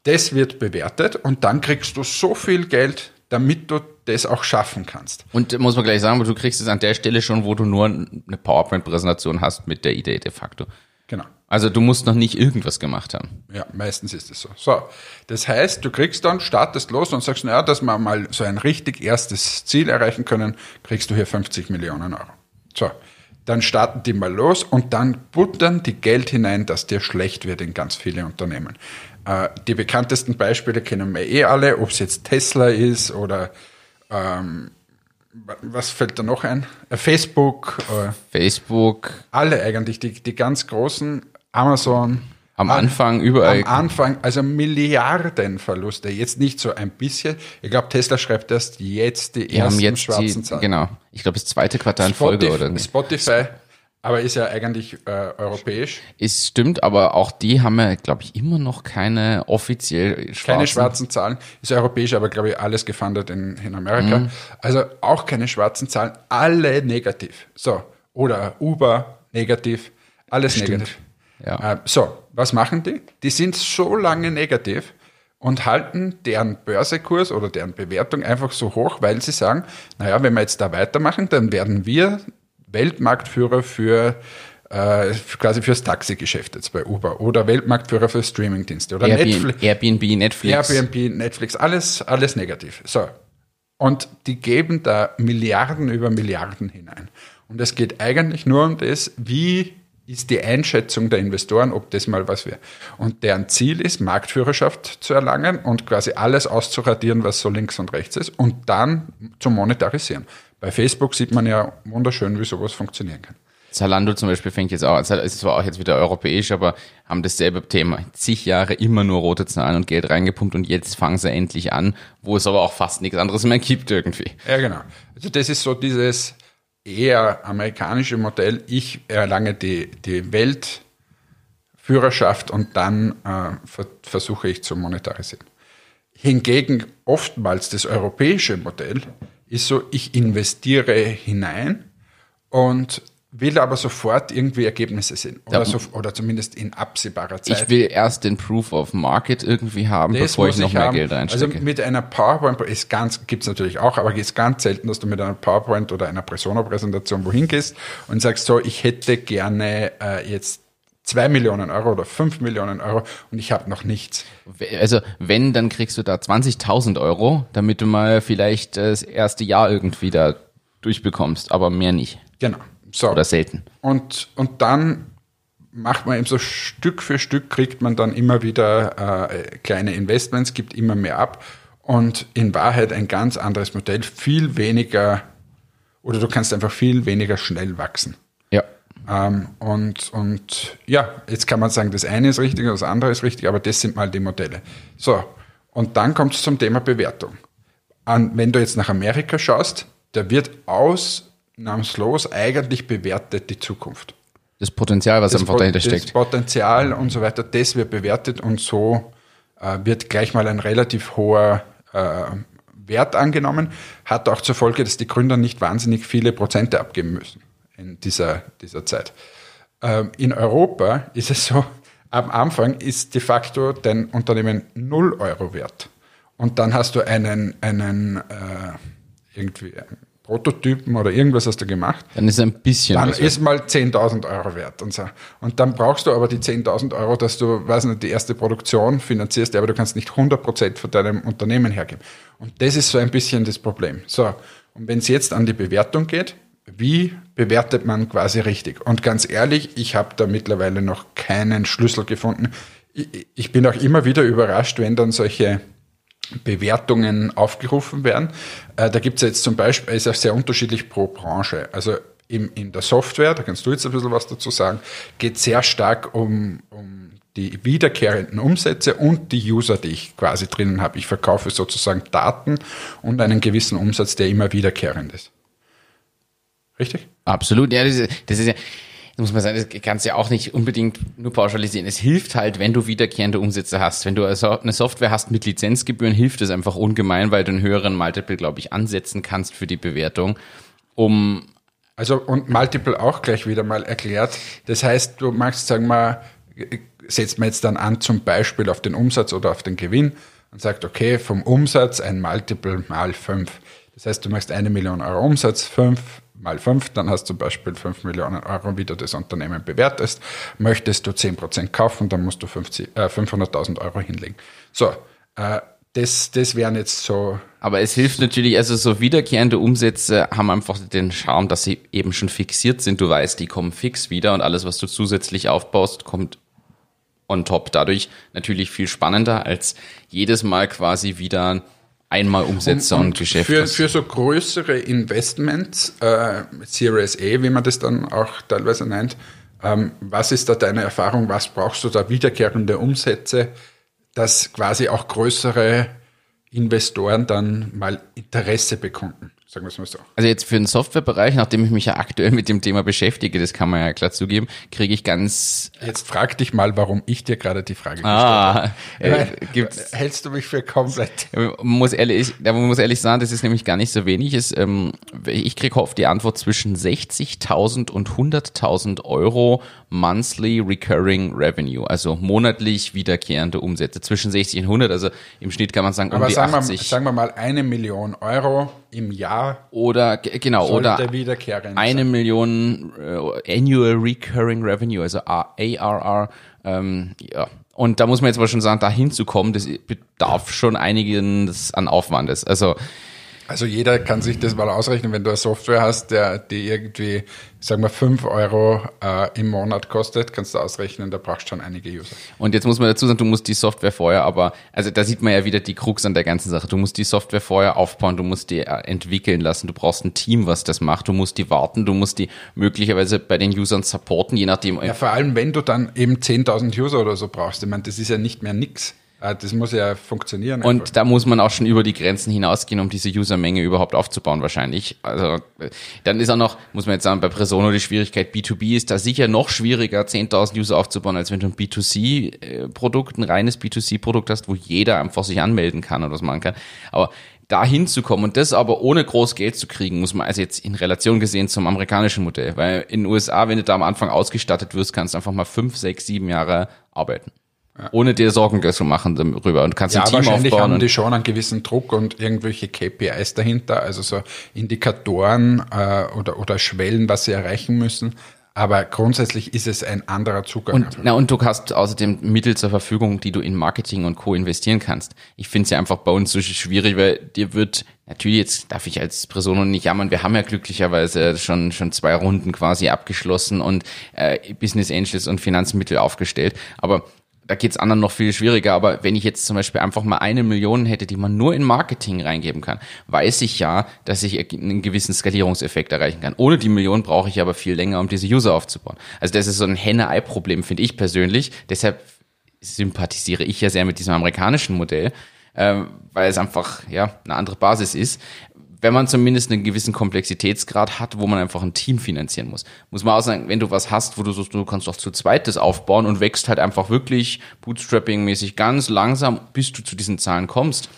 Das wird bewertet und dann kriegst du so viel Geld, damit du das auch schaffen kannst. Und muss man gleich sagen, du kriegst es an der Stelle schon, wo du nur eine PowerPoint-Präsentation hast mit der Idee de facto. Genau. Also du musst noch nicht irgendwas gemacht haben. Ja, meistens ist es so. So, das heißt, du kriegst dann, startest los und sagst, naja, dass wir mal so ein richtig erstes Ziel erreichen können, kriegst du hier 50 Millionen Euro. So, dann starten die mal los und dann buttern die Geld hinein, dass dir schlecht wird in ganz viele Unternehmen. Äh, die bekanntesten Beispiele kennen wir eh alle, ob es jetzt Tesla ist oder ähm, wa- was fällt da noch ein? Äh, Facebook, äh, Facebook, alle eigentlich, die, die ganz großen, Amazon. Am Anfang überall. Am Anfang, also Milliardenverluste. Jetzt nicht so ein bisschen. Ich glaube, Tesla schreibt erst jetzt die haben ersten jetzt schwarzen die, Zahlen. genau. Ich glaube, das zweite Quartal in Folge Spotify, oder nicht. Spotify, aber ist ja eigentlich äh, europäisch. Es stimmt, aber auch die haben ja, glaube ich, immer noch keine offiziell schwarzen. Keine schwarzen Zahlen. Ist europäisch, aber glaube ich alles gefundet in, in Amerika. Mhm. Also auch keine schwarzen Zahlen. Alle negativ. So. Oder Uber negativ. Alles negativ. Ja. Äh, so, was machen die? Die sind so lange negativ und halten deren Börsekurs oder deren Bewertung einfach so hoch, weil sie sagen, naja, wenn wir jetzt da weitermachen, dann werden wir Weltmarktführer für äh, quasi fürs Taxigeschäft jetzt bei Uber oder Weltmarktführer für Streamingdienste oder Netflix. Airbnb, Airbnb, Netflix. Airbnb, Netflix, alles, alles negativ. So. Und die geben da Milliarden über Milliarden hinein. Und es geht eigentlich nur um das, wie ist die Einschätzung der Investoren, ob das mal was wäre. Und deren Ziel ist, Marktführerschaft zu erlangen und quasi alles auszuradieren, was so links und rechts ist und dann zu monetarisieren. Bei Facebook sieht man ja wunderschön, wie sowas funktionieren kann. Zalando zum Beispiel fängt jetzt auch, es ist zwar auch jetzt wieder europäisch, aber haben dasselbe Thema. Zig Jahre immer nur rote Zahlen und Geld reingepumpt und jetzt fangen sie endlich an, wo es aber auch fast nichts anderes mehr gibt irgendwie. Ja, genau. Also das ist so dieses eher amerikanische Modell. Ich erlange die, die Weltführerschaft und dann äh, ver versuche ich zu monetarisieren. Hingegen oftmals das europäische Modell ist so, ich investiere hinein und will aber sofort irgendwie Ergebnisse sehen. Oder, Ja. so, oder zumindest in absehbarer Zeit. Ich will erst den Proof of Market irgendwie haben, bevor ich noch mehr haben. Geld reinstecke. Also mit einer PowerPoint ist ganz, gibt's natürlich auch, aber es ist ganz selten, dass du mit einer PowerPoint oder einer Persona-Präsentation wohin gehst und sagst so, ich hätte gerne äh, jetzt zwei Millionen Euro oder fünf Millionen Euro und ich habe noch nichts. Also wenn, dann kriegst du da 20.000 Euro, damit du mal vielleicht das erste Jahr irgendwie da durchbekommst, aber mehr nicht. Genau. So. Oder selten. Und, und dann macht man eben so Stück für Stück, kriegt man dann immer wieder äh, kleine Investments, gibt immer mehr ab und in Wahrheit ein ganz anderes Modell, viel weniger, oder du kannst einfach viel weniger schnell wachsen. Ja. Ähm, und, und ja, jetzt kann man sagen, das eine ist richtig, das andere ist richtig, aber das sind mal die Modelle. So, und dann kommt es zum Thema Bewertung. An, wenn du jetzt nach Amerika schaust, da wird ausnahmslos eigentlich bewertet die Zukunft. Das Potenzial, was einfach Pot- dahinter das steckt. Potenzial und so weiter, das wird bewertet und so äh, wird gleich mal ein relativ hoher äh, Wert angenommen. Hat auch zur Folge, dass die Gründer nicht wahnsinnig viele Prozente abgeben müssen in dieser, dieser Zeit. Ähm, in Europa ist es so, am Anfang ist de facto dein Unternehmen 0 Euro wert. Und dann hast du einen, einen äh, irgendwie Prototypen oder irgendwas hast du gemacht Dann ist ein bisschen dann ist mal 10.000 Euro wert und so. Und dann brauchst du aber die 10.000 Euro, dass du, weiß nicht, die erste Produktion finanzierst, aber du kannst nicht 100% von deinem Unternehmen hergeben. Und das ist so ein bisschen das Problem. So, und wenn es jetzt an die Bewertung geht, wie bewertet man quasi richtig? Und ganz ehrlich, ich habe da mittlerweile noch keinen Schlüssel gefunden. Ich, ich bin auch immer wieder überrascht, wenn dann solche Bewertungen aufgerufen werden. Äh, da gibt es jetzt zum Beispiel, ist auch sehr unterschiedlich pro Branche. Also im, in der Software, da kannst du jetzt ein bisschen was dazu sagen, geht sehr stark um, um die wiederkehrenden Umsätze und die User, die ich quasi drinnen habe. Ich verkaufe sozusagen Daten und einen gewissen Umsatz, der immer wiederkehrend ist. Richtig? Absolut, ja, das ist, das ist ja, das muss man sagen, das kannst du ja auch nicht unbedingt nur pauschalisieren. Es hilft halt, wenn du wiederkehrende Umsätze hast. Wenn du also eine Software hast mit Lizenzgebühren, hilft es einfach ungemein, weil du einen höheren Multiple, glaube ich, ansetzen kannst für die Bewertung, um Also und Multiple auch gleich wieder mal erklärt. Das heißt, du machst, sagen wir, setzt man jetzt dann an zum Beispiel auf den Umsatz oder auf den Gewinn und sagt, okay, vom Umsatz ein Multiple mal fünf. Das heißt, du machst eine Million Euro Umsatz, fünf mal fünf, dann hast du zum Beispiel fünf Millionen Euro, wie du das Unternehmen bewertest. Möchtest du zehn Prozent kaufen, dann musst du 50, äh, 500.000 Euro hinlegen. So, äh, das, das wären jetzt so Aber es hilft natürlich, also so wiederkehrende Umsätze haben einfach den Charme, dass sie eben schon fixiert sind. Du weißt, die kommen fix wieder und alles, was du zusätzlich aufbaust, kommt on top. Dadurch natürlich viel spannender als jedes Mal quasi wieder einmal Umsätze und, Geschäfte. Für, für so größere Investments, äh, Series A, wie man das dann auch teilweise nennt, Ähm, was ist da deine Erfahrung? Was brauchst du da wiederkehrende Umsätze, dass quasi auch größere Investoren dann mal Interesse bekunden? Sagen wir es mal so. Also jetzt für den Softwarebereich, nachdem ich mich ja aktuell mit dem Thema beschäftige, das kann man ja klar zugeben, kriege ich ganz Jetzt frag dich mal, warum ich dir gerade die Frage gestellt ah, habe. äh, Hältst du mich für komplett? Muss ehrlich, da muss ehrlich sagen, das ist nämlich gar nicht so wenig. Ist, ähm, ich kriege oft die Antwort zwischen 60.000 und 100.000 Euro monthly recurring revenue, also monatlich wiederkehrende Umsätze zwischen 60 und 100. Also im Schnitt kann man sagen um Aber die sagen wir, 80 sagen wir mal eine Million Euro im Jahr oder ge- genau oder eine sein. Million äh, Annual Recurring Revenue, also ARR. Ähm, ja. Und da muss man jetzt aber schon sagen, da hinzukommen, das bedarf schon einiges an Aufwandes. Also Also jeder kann sich das mal ausrechnen, wenn du eine Software hast, der die irgendwie, sagen wir, 5 Euro äh, im Monat kostet, kannst du ausrechnen, da brauchst du schon einige User. Und jetzt muss man dazu sagen, du musst die Software vorher, aber, also da sieht man ja wieder die Krux an der ganzen Sache. Du musst die Software vorher aufbauen, du musst die äh, entwickeln lassen, du brauchst ein Team, was das macht, du musst die warten, du musst die möglicherweise bei den Usern supporten, je nachdem. Ja, vor allem, wenn du dann eben 10.000 User oder so brauchst. Ich meine, das ist ja nicht mehr nix. Äh, Das muss ja funktionieren. einfach. Und da muss man auch schon über die Grenzen hinausgehen, um diese Usermenge überhaupt aufzubauen, wahrscheinlich. Also, äh, dann ist auch noch, muss man jetzt sagen, bei Presono die Schwierigkeit, B2B ist da sicher noch schwieriger, 10.000 User aufzubauen, als wenn du ein B2C-Produkt, ein reines B2C-Produkt hast, wo jeder einfach sich anmelden kann oder was machen kann. Aber da hinzukommen und das aber ohne groß Geld zu kriegen, muss man also jetzt in Relation gesehen zum amerikanischen Modell. Weil in den USA, wenn du da am Anfang ausgestattet wirst, kannst du einfach mal fünf, sechs, sieben Jahre arbeiten. Ohne dir Sorgen zu machen darüber und kannst ja, ein Team wahrscheinlich aufbauen. haben die schon einen gewissen Druck und irgendwelche KPIs dahinter, also so Indikatoren äh, oder, oder Schwellen, was sie erreichen müssen. Aber grundsätzlich ist es ein anderer Zugang. Und, na, und du hast außerdem Mittel zur Verfügung, die du in Marketing und Co. investieren kannst. Ich finde es ja einfach bei uns so schwierig, weil dir wird, natürlich jetzt darf ich als Person nicht jammern, wir haben ja glücklicherweise schon, schon zwei Runden quasi abgeschlossen und äh, Business Angels und Finanzmittel aufgestellt. Aber da geht's anderen noch viel schwieriger, aber wenn ich jetzt zum Beispiel einfach mal eine Million hätte, die man nur in Marketing reingeben kann, weiß ich ja, dass ich einen gewissen Skalierungseffekt erreichen kann. Ohne die Million brauche ich aber viel länger, um diese User aufzubauen. Also das ist so ein Henne-Ei-Problem, finde ich persönlich. Deshalb sympathisiere ich ja sehr mit diesem amerikanischen Modell, ähm, weil es einfach ja eine andere Basis ist. Wenn man zumindest einen gewissen Komplexitätsgrad hat, wo man einfach ein Team finanzieren muss. Muss man auch sagen, wenn du was hast, wo du so, du kannst auch zu zweites aufbauen und wächst halt einfach wirklich Bootstrapping-mäßig ganz langsam, bis du zu diesen Zahlen kommst.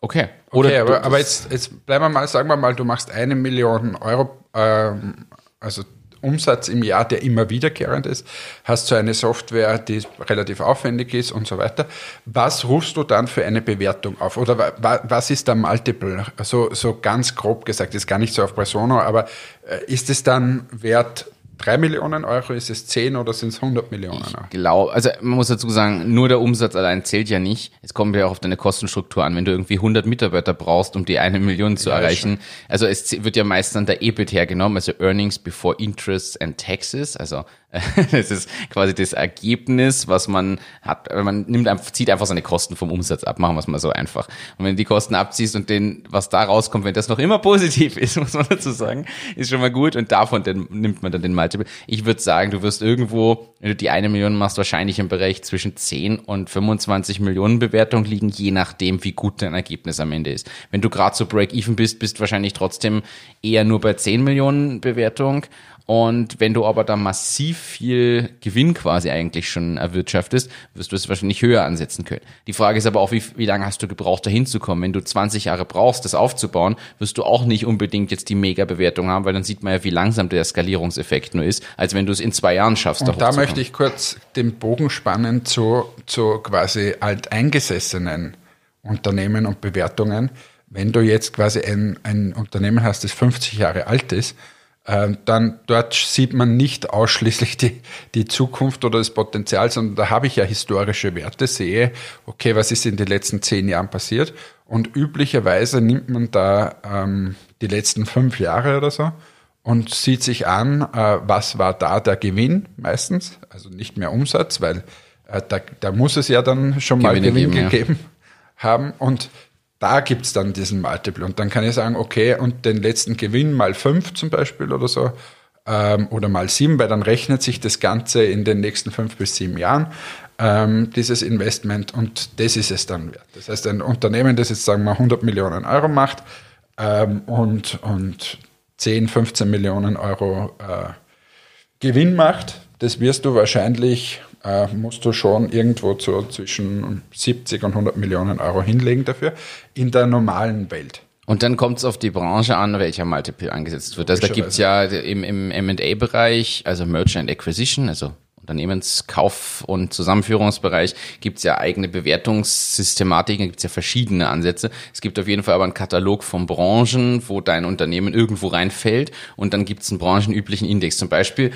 Okay. Oder okay, aber, aber jetzt, jetzt bleiben wir mal, sagen wir mal, du machst eine Million Euro, ähm, also Umsatz im Jahr, der immer wiederkehrend ist, hast so eine Software, die relativ aufwendig ist und so weiter. Was rufst du dann für eine Bewertung auf? Oder wa, wa, was ist der Multiple? So, so ganz grob gesagt, ist gar nicht so auf Persono, aber äh, ist es dann wert 3 Millionen Euro, ist es 10 oder sind es 100 Millionen Euro? Genau, also man muss dazu sagen, nur der Umsatz allein zählt ja nicht. Es kommt ja auch auf deine Kostenstruktur an. Wenn du irgendwie 100 Mitarbeiter brauchst, um die eine Million zu Ja, erreichen, also es wird ja meist dann der EBIT hergenommen, also Earnings before Interest and Taxes, also das ist quasi das Ergebnis, was man hat. Man nimmt zieht einfach seine Kosten vom Umsatz ab, machen wir es mal so einfach. Und wenn du die Kosten abziehst und den, was da rauskommt, wenn das noch immer positiv ist, muss man dazu sagen, ist schon mal gut und davon dann nimmt man dann den Multiple. Ich würde sagen, du wirst irgendwo, wenn du die eine Million machst, wahrscheinlich im Bereich zwischen 10 und 25 Millionen Bewertung liegen, je nachdem, wie gut dein Ergebnis am Ende ist. Wenn du gerade so Break-Even bist, bist du wahrscheinlich trotzdem eher nur bei 10 Millionen Bewertung. Und wenn du aber da massiv viel Gewinn quasi eigentlich schon erwirtschaftest, wirst du es wahrscheinlich höher ansetzen können. Die Frage ist aber auch, wie, wie lange hast du gebraucht, da hinzukommen? Wenn du 20 Jahre brauchst, das aufzubauen, wirst du auch nicht unbedingt jetzt die Mega-Bewertung haben, weil dann sieht man ja, wie langsam der Skalierungseffekt nur ist, als wenn du es in zwei Jahren schaffst. Und da möchte ich kurz den Bogen spannen zu, zu quasi alteingesessenen Unternehmen und Bewertungen. Wenn du jetzt quasi ein, ein Unternehmen hast, das 50 Jahre alt ist, dann dort sieht man nicht ausschließlich die, die Zukunft oder das Potenzial, sondern da habe ich ja historische Werte, sehe, okay, was ist in den letzten zehn Jahren passiert? Und üblicherweise nimmt man da ähm, die letzten fünf Jahre oder so und sieht sich an, äh, was war da der Gewinn meistens, also nicht mehr Umsatz, weil äh, da, da muss es ja dann schon mal Gewinne Gewinn geben, ja. gegeben haben und da gibt's dann diesen Multiple und dann kann ich sagen, okay, und den letzten Gewinn mal fünf zum Beispiel oder so, ähm, oder mal sieben, weil dann rechnet sich das Ganze in den nächsten fünf bis sieben Jahren, ähm, dieses Investment und das ist es dann wert. Das heißt, ein Unternehmen, das jetzt sagen wir 100 Millionen Euro macht ähm, und, und 10, 15 Millionen Euro äh, Gewinn macht, das wirst du wahrscheinlich, äh, musst du schon irgendwo zu, zwischen 70 und 100 Millionen Euro hinlegen dafür in der normalen Welt. Und dann kommt es auf die Branche an, welcher Multiple angesetzt wird. Also da gibt's ja im, im M&A-Bereich, also Merchant and Acquisition, also Unternehmenskauf- und Zusammenführungsbereich gibt's ja eigene Bewertungssystematiken, gibt's ja verschiedene Ansätze. Es gibt auf jeden Fall aber einen Katalog von Branchen, wo dein Unternehmen irgendwo reinfällt und dann gibt's einen branchenüblichen Index. Zum Beispiel,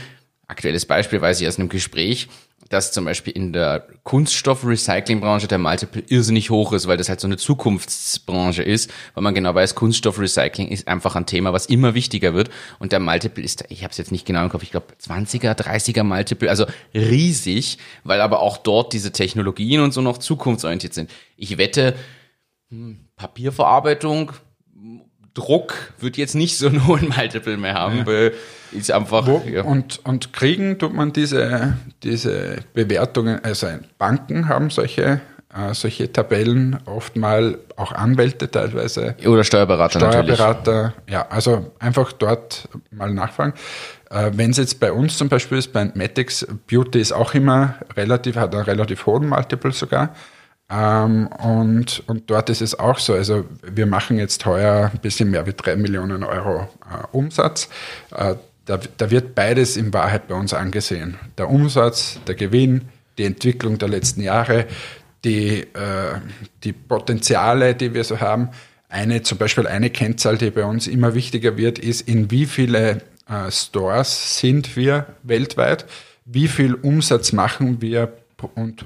aktuelles Beispiel weiß ich aus einem Gespräch, dass zum Beispiel in der Kunststoffrecyclingbranche der Multiple irrsinnig hoch ist, weil das halt so eine Zukunftsbranche ist, weil man genau weiß, Kunststoffrecycling ist einfach ein Thema, was immer wichtiger wird und der Multiple ist, ich habe es jetzt nicht genau im Kopf, ich glaube 20er, 30er Multiple, also riesig, weil aber auch dort diese Technologien und so noch zukunftsorientiert sind. Ich wette, hm, Papierverarbeitung, Druck wird jetzt nicht so einen hohen Multiple mehr haben, ja. weil ist einfach. Wo, ja. und, und kriegen tut man diese, diese Bewertungen, also Banken haben solche, äh, solche Tabellen, oft mal auch Anwälte teilweise. Oder Steuerberater, Steuerberater, natürlich. ja, also einfach dort mal nachfragen. Äh, Wenn es jetzt bei uns zum Beispiel ist, bei Matix, Beauty ist auch immer relativ, hat einen relativ hohen Multiple sogar. Ähm, und, und dort ist es auch so. Also wir machen jetzt heuer ein bisschen mehr wie drei Millionen Euro äh, Umsatz. Äh, da, da wird beides in Wahrheit bei uns angesehen. Der Umsatz, der Gewinn, die Entwicklung der letzten Jahre, die, äh, die Potenziale, die wir so haben. Eine, zum Beispiel eine Kennzahl, die bei uns immer wichtiger wird, ist, in wie viele äh, Stores sind wir weltweit, wie viel Umsatz machen wir und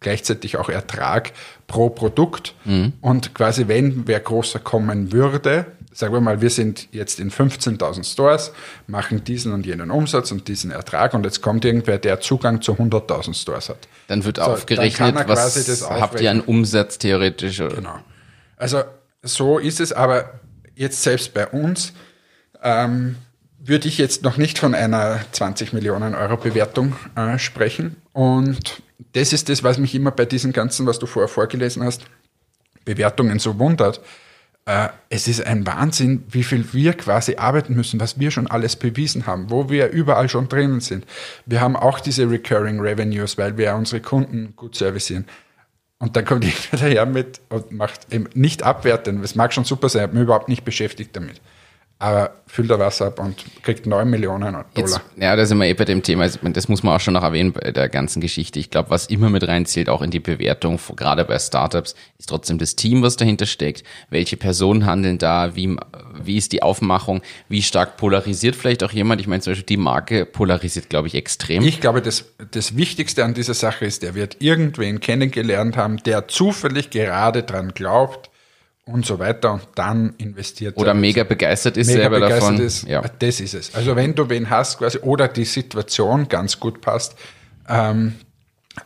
gleichzeitig auch Ertrag pro Produkt. Mhm. Und quasi, wenn wer großer kommen würde, sagen wir mal, wir sind jetzt in 15.000 Stores, machen diesen und jenen Umsatz und diesen Ertrag und jetzt kommt irgendwer, der Zugang zu 100.000 Stores hat. Dann wird so, aufgerechnet, dann was habt ihr an Umsatz theoretisch? Oder? Genau. Also so ist es, aber jetzt selbst bei uns ähm, würde ich jetzt noch nicht von einer 20 Millionen Euro Bewertung äh, sprechen und das ist das, was mich immer bei diesen ganzen, was du vorher vorgelesen hast, Bewertungen so wundert. Äh, es ist ein Wahnsinn, wie viel wir quasi arbeiten müssen, was wir schon alles bewiesen haben, wo wir überall schon drinnen sind. Wir haben auch diese Recurring Revenues, weil wir unsere Kunden gut servicieren. Und dann kommt jemand daher mit und macht eben nicht abwerten. Es mag schon super sein, ich habe mich überhaupt nicht beschäftigt damit aber füllt er Wasser ab und kriegt 9 Millionen Dollar. Jetzt, ja, da sind wir eh bei dem Thema. Das muss man auch schon noch erwähnen bei der ganzen Geschichte. Ich glaube, was immer mit reinzählt, auch in die Bewertung, gerade bei Startups, ist trotzdem das Team, was dahinter steckt. Welche Personen handeln da? Wie, wie ist die Aufmachung? Wie stark polarisiert vielleicht auch jemand? Ich meine, zum Beispiel die Marke polarisiert, glaube ich, extrem. Ich glaube, das, das Wichtigste an dieser Sache ist, der wird irgendwen kennengelernt haben, der zufällig gerade dran glaubt, und so weiter und dann investiert. Oder mega begeistert ist mega selber begeistert davon. Ist, ja. Das ist es. Also wenn du wen hast quasi oder die Situation ganz gut passt. Ähm,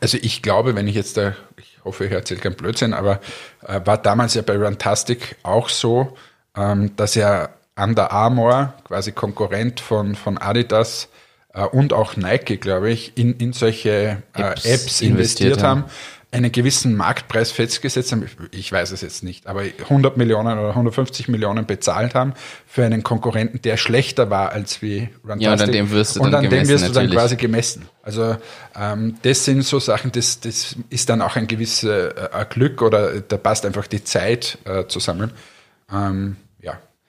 also ich glaube, wenn ich jetzt da, ich hoffe, ich erzähle keinen Blödsinn, aber äh, war damals ja bei Runtastic auch so, ähm, dass ja Under Armour, quasi Konkurrent von, von Adidas, äh, und auch Nike, glaube ich, in, in solche äh, Apps, Apps investiert, investiert haben einen gewissen Marktpreis festgesetzt haben, ich weiß es jetzt nicht, aber 100 Millionen oder 150 Millionen bezahlt haben für einen Konkurrenten, der schlechter war als wie Runtastic. Ja, und an dem wirst du dann, und an gemessen, dem wirst du dann quasi gemessen. Also ähm, das sind so Sachen, das, das ist dann auch ein gewisses äh, Glück oder da passt einfach die Zeit äh, zusammen. Ähm,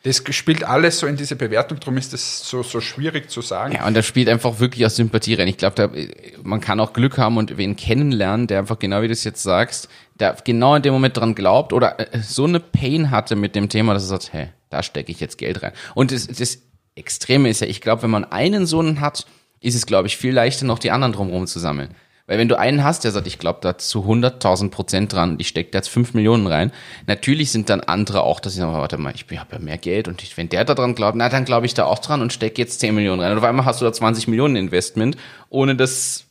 das spielt alles so in diese Bewertung, darum ist das so, so schwierig zu sagen. Ja, und das spielt einfach wirklich aus Sympathie rein. Ich glaube, man kann auch Glück haben und wen kennenlernen, der einfach genau wie du es jetzt sagst, der genau in dem Moment dran glaubt oder äh, so eine Pain hatte mit dem Thema, dass er sagt, hey, da stecke ich jetzt Geld rein. Und das, das Extreme ist ja, ich glaube, wenn man einen Sohn hat, ist es, glaube ich, viel leichter, noch die anderen drumherum zu sammeln. Weil wenn du einen hast, der sagt, ich glaube da zu 100.000 Prozent dran, ich stecke da jetzt 5 Millionen rein, natürlich sind dann andere auch, dass ich sage, warte mal, ich habe ja mehr Geld und ich, wenn der da dran glaubt, na dann glaube ich da auch dran und stecke jetzt 10 Millionen rein. Und auf einmal hast du da 20 Millionen Investment, ohne dass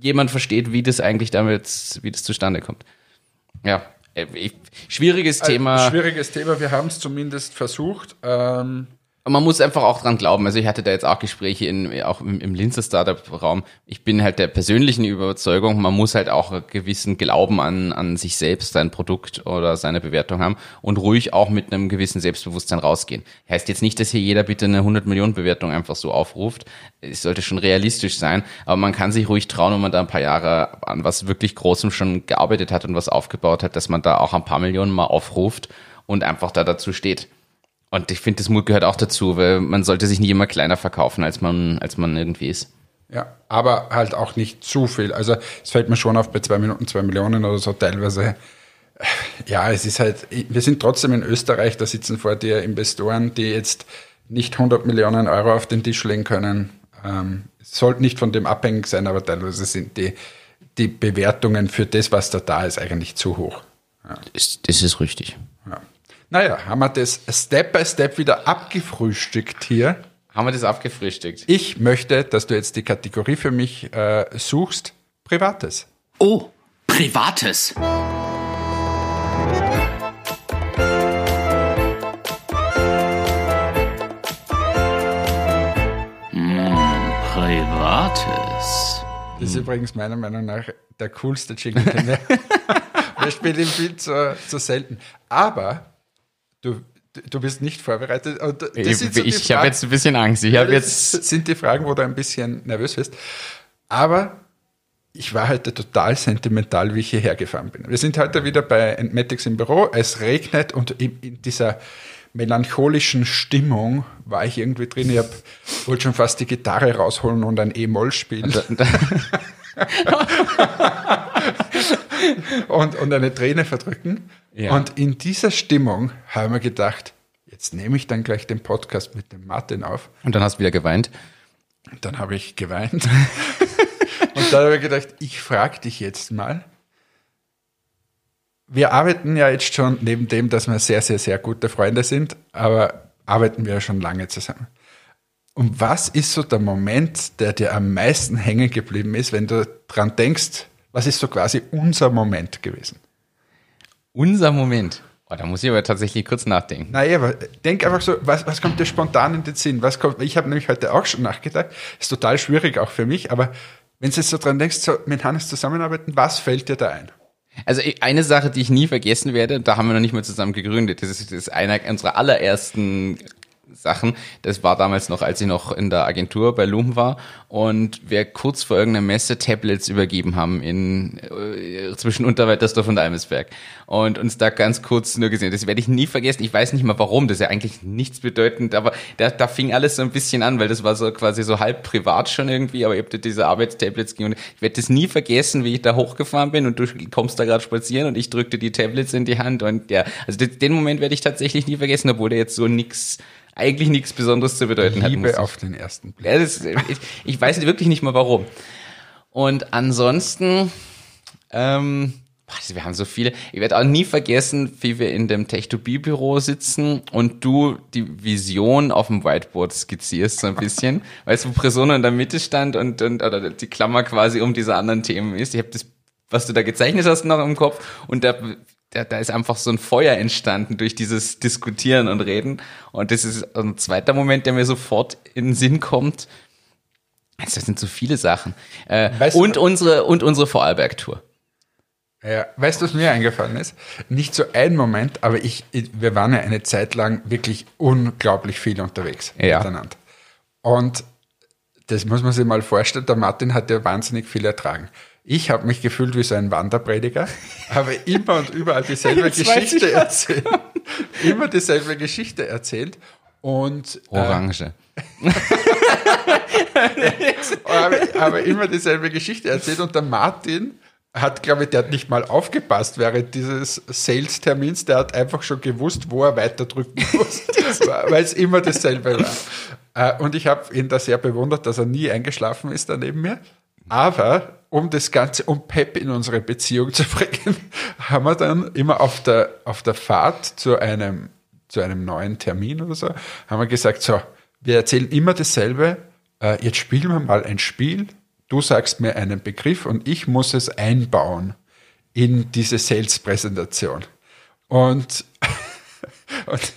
jemand versteht, wie das eigentlich damit, wie das zustande kommt. Ja, äh, schwieriges Thema. Ein schwieriges Thema, wir haben es zumindest versucht. Ähm man muss einfach auch dran glauben. Also ich hatte da jetzt auch Gespräche in, auch im, im Linzer Startup-Raum. Ich bin halt der persönlichen Überzeugung, man muss halt auch einen gewissen Glauben an, an sich selbst, sein Produkt oder seine Bewertung haben und ruhig auch mit einem gewissen Selbstbewusstsein rausgehen. Heißt jetzt nicht, dass hier jeder bitte eine 100 Millionen Bewertung einfach so aufruft. Es sollte schon realistisch sein, aber man kann sich ruhig trauen, wenn man da ein paar Jahre an was wirklich Großem schon gearbeitet hat und was aufgebaut hat, dass man da auch ein paar Millionen mal aufruft und einfach da dazu steht. Und ich finde, das Mut gehört auch dazu, weil man sollte sich nicht immer kleiner verkaufen, als man, als man irgendwie ist. Ja, aber halt auch nicht zu viel. Also es fällt mir schon auf bei zwei Minuten, zwei Millionen oder so teilweise. Ja, es ist halt, wir sind trotzdem in Österreich, da sitzen vor dir Investoren, die jetzt nicht 100 Millionen Euro auf den Tisch legen können. Ähm, es sollte nicht von dem abhängig sein, aber teilweise sind die, die Bewertungen für das, was da da ist, eigentlich zu hoch. Ja. Das, das ist richtig. Ja. Naja, haben wir das Step by Step wieder abgefrühstückt hier. Haben wir das abgefrühstückt? Ich möchte, dass du jetzt die Kategorie für mich äh, suchst. Privates. Oh, Privates. Hm, Privates. Das ist übrigens meiner Meinung nach der coolste Jingle, den wir, wir spielen ihn viel zu, zu selten. Aber du, du bist nicht vorbereitet. Ich, so ich habe jetzt ein bisschen Angst. Ich habe das jetzt. sind die Fragen, wo du ein bisschen nervös bist. Aber ich war heute total sentimental, wie ich hierher gefahren bin. Wir sind heute wieder bei Entmatics im Büro. Es regnet und in, in dieser melancholischen Stimmung war ich irgendwie drin. Ich hab, wollte schon fast die Gitarre rausholen und ein E-Moll spielen und, und eine Träne verdrücken. Ja. Und in dieser Stimmung haben wir gedacht, jetzt nehme ich dann gleich den Podcast mit dem Martin auf. Und dann hast du wieder geweint. Und dann habe ich geweint. und dann habe ich gedacht, ich frage dich jetzt mal. Wir arbeiten ja jetzt schon, neben dem, dass wir sehr, sehr, sehr gute Freunde sind, aber arbeiten wir ja schon lange zusammen. Und was ist so der Moment, der dir am meisten hängen geblieben ist, wenn du dran denkst, was ist so quasi unser Moment gewesen? Unser Moment. Oh, da muss ich aber tatsächlich kurz nachdenken. Naja, aber denk einfach so, was, was kommt dir spontan in den Sinn? Was kommt, ich habe nämlich heute auch schon nachgedacht, ist total schwierig auch für mich, aber wenn du jetzt so dran denkst, so mit Hannes zusammenarbeiten, was fällt dir da ein? Also eine Sache, die ich nie vergessen werde, da haben wir noch nicht mal zusammen gegründet. Das ist, das ist einer unserer allerersten Sachen. Das war damals noch, als ich noch in der Agentur bei Loom war und wir kurz vor irgendeiner Messe Tablets übergeben haben in äh, zwischen Unterweitersdorf und Eimesberg und uns da ganz kurz nur gesehen. Das werde ich nie vergessen. Ich weiß nicht mal warum. Das ist ja eigentlich nichts bedeutend, aber da, da fing alles so ein bisschen an, weil das war so quasi so halb privat schon irgendwie, aber ich habe diese Arbeitstablets ging und ich werde das nie vergessen, wie ich da hochgefahren bin und du kommst da gerade spazieren und ich drückte die Tablets in die Hand und ja, also den- den Moment werde ich tatsächlich nie vergessen, obwohl der jetzt so nix eigentlich nichts Besonderes zu bedeuten hat. muss Liebe auf den ersten Blick. ja, das, ich, ich weiß wirklich nicht mal warum. Und ansonsten, ähm, wir haben so viele. Ich werde auch nie vergessen, wie wir in dem Tech2B-Büro sitzen und du die Vision auf dem Whiteboard skizzierst so ein bisschen. weißt du, wo Persona in der Mitte stand und, und oder die Klammer quasi um diese anderen Themen ist. Ich habe das, was du da gezeichnet hast, noch im Kopf und da da, da ist einfach so ein Feuer entstanden durch dieses Diskutieren und Reden. Und das ist ein zweiter Moment, der mir sofort in den Sinn kommt. Das sind so viele Sachen. Äh, Weißt du- und unsere und unsere Vorarlberg-Tour. Ja, weißt du, was mir eingefallen ist? Nicht so ein Moment, aber ich, ich- wir waren ja eine Zeit lang wirklich unglaublich viel unterwegs Ja. miteinander. Und das muss man sich mal vorstellen, der Martin hat ja wahnsinnig viel ertragen. Ich habe mich gefühlt wie so ein Wanderprediger, habe immer und überall dieselbe Geschichte erzählt. Immer dieselbe Geschichte erzählt. Und äh, Orange. aber, aber immer dieselbe Geschichte erzählt und der Martin hat, glaube ich, der hat nicht mal aufgepasst während dieses Sales-Termins, der hat einfach schon gewusst, wo er weiter drücken muss, weil es immer dasselbe war. Äh, Und ich habe ihn da sehr bewundert, dass er nie eingeschlafen ist da neben mir. Aber um das Ganze, um Pep in unsere Beziehung zu bringen, haben wir dann immer auf der, auf der Fahrt zu einem, zu einem neuen Termin oder so, haben wir gesagt, so, wir erzählen immer dasselbe, äh, jetzt spielen wir mal ein Spiel, du sagst mir einen Begriff und ich muss es einbauen in diese Sales-Präsentation. Und, und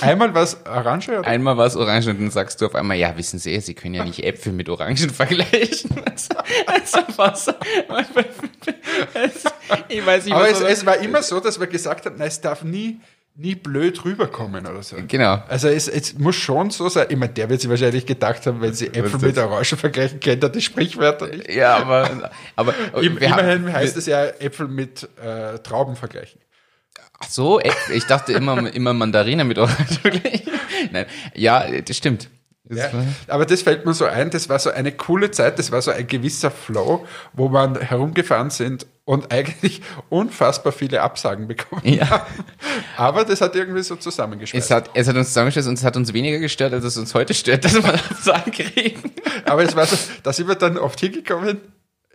Einmal was Orange oder? Einmal war es orange und dann sagst du auf einmal, ja, wissen Sie, Sie können ja nicht Äpfel mit Orangen vergleichen. Also, was, ich weiß nicht, Aber es, es war immer so, dass wir gesagt haben, nein, es darf nie, nie blöd rüberkommen oder so. Genau. Also es, es muss schon so sein. Ich meine, der wird sich wahrscheinlich gedacht haben, wenn sie Äpfel mit Orangen vergleichen, kennt er die Sprichwörter nicht. Ja, aber, aber Im, wir haben- immerhin heißt es ja Äpfel mit äh, Trauben vergleichen. Ach so, Äpfel. Ich dachte immer, immer Mandarine mit Orange. Nein, ja, das stimmt. Ja, aber das fällt mir so ein, das war so eine coole Zeit, das war so ein gewisser Flow, wo man herumgefahren sind und eigentlich unfassbar viele Absagen bekommen Ja. haben. Aber das hat irgendwie so zusammengeschweißt. Es hat, es hat uns zusammengestellt und es hat uns weniger gestört, als es uns heute stört, dass wir Absagen kriegen. Aber es war so, da sind wir dann oft hingekommen,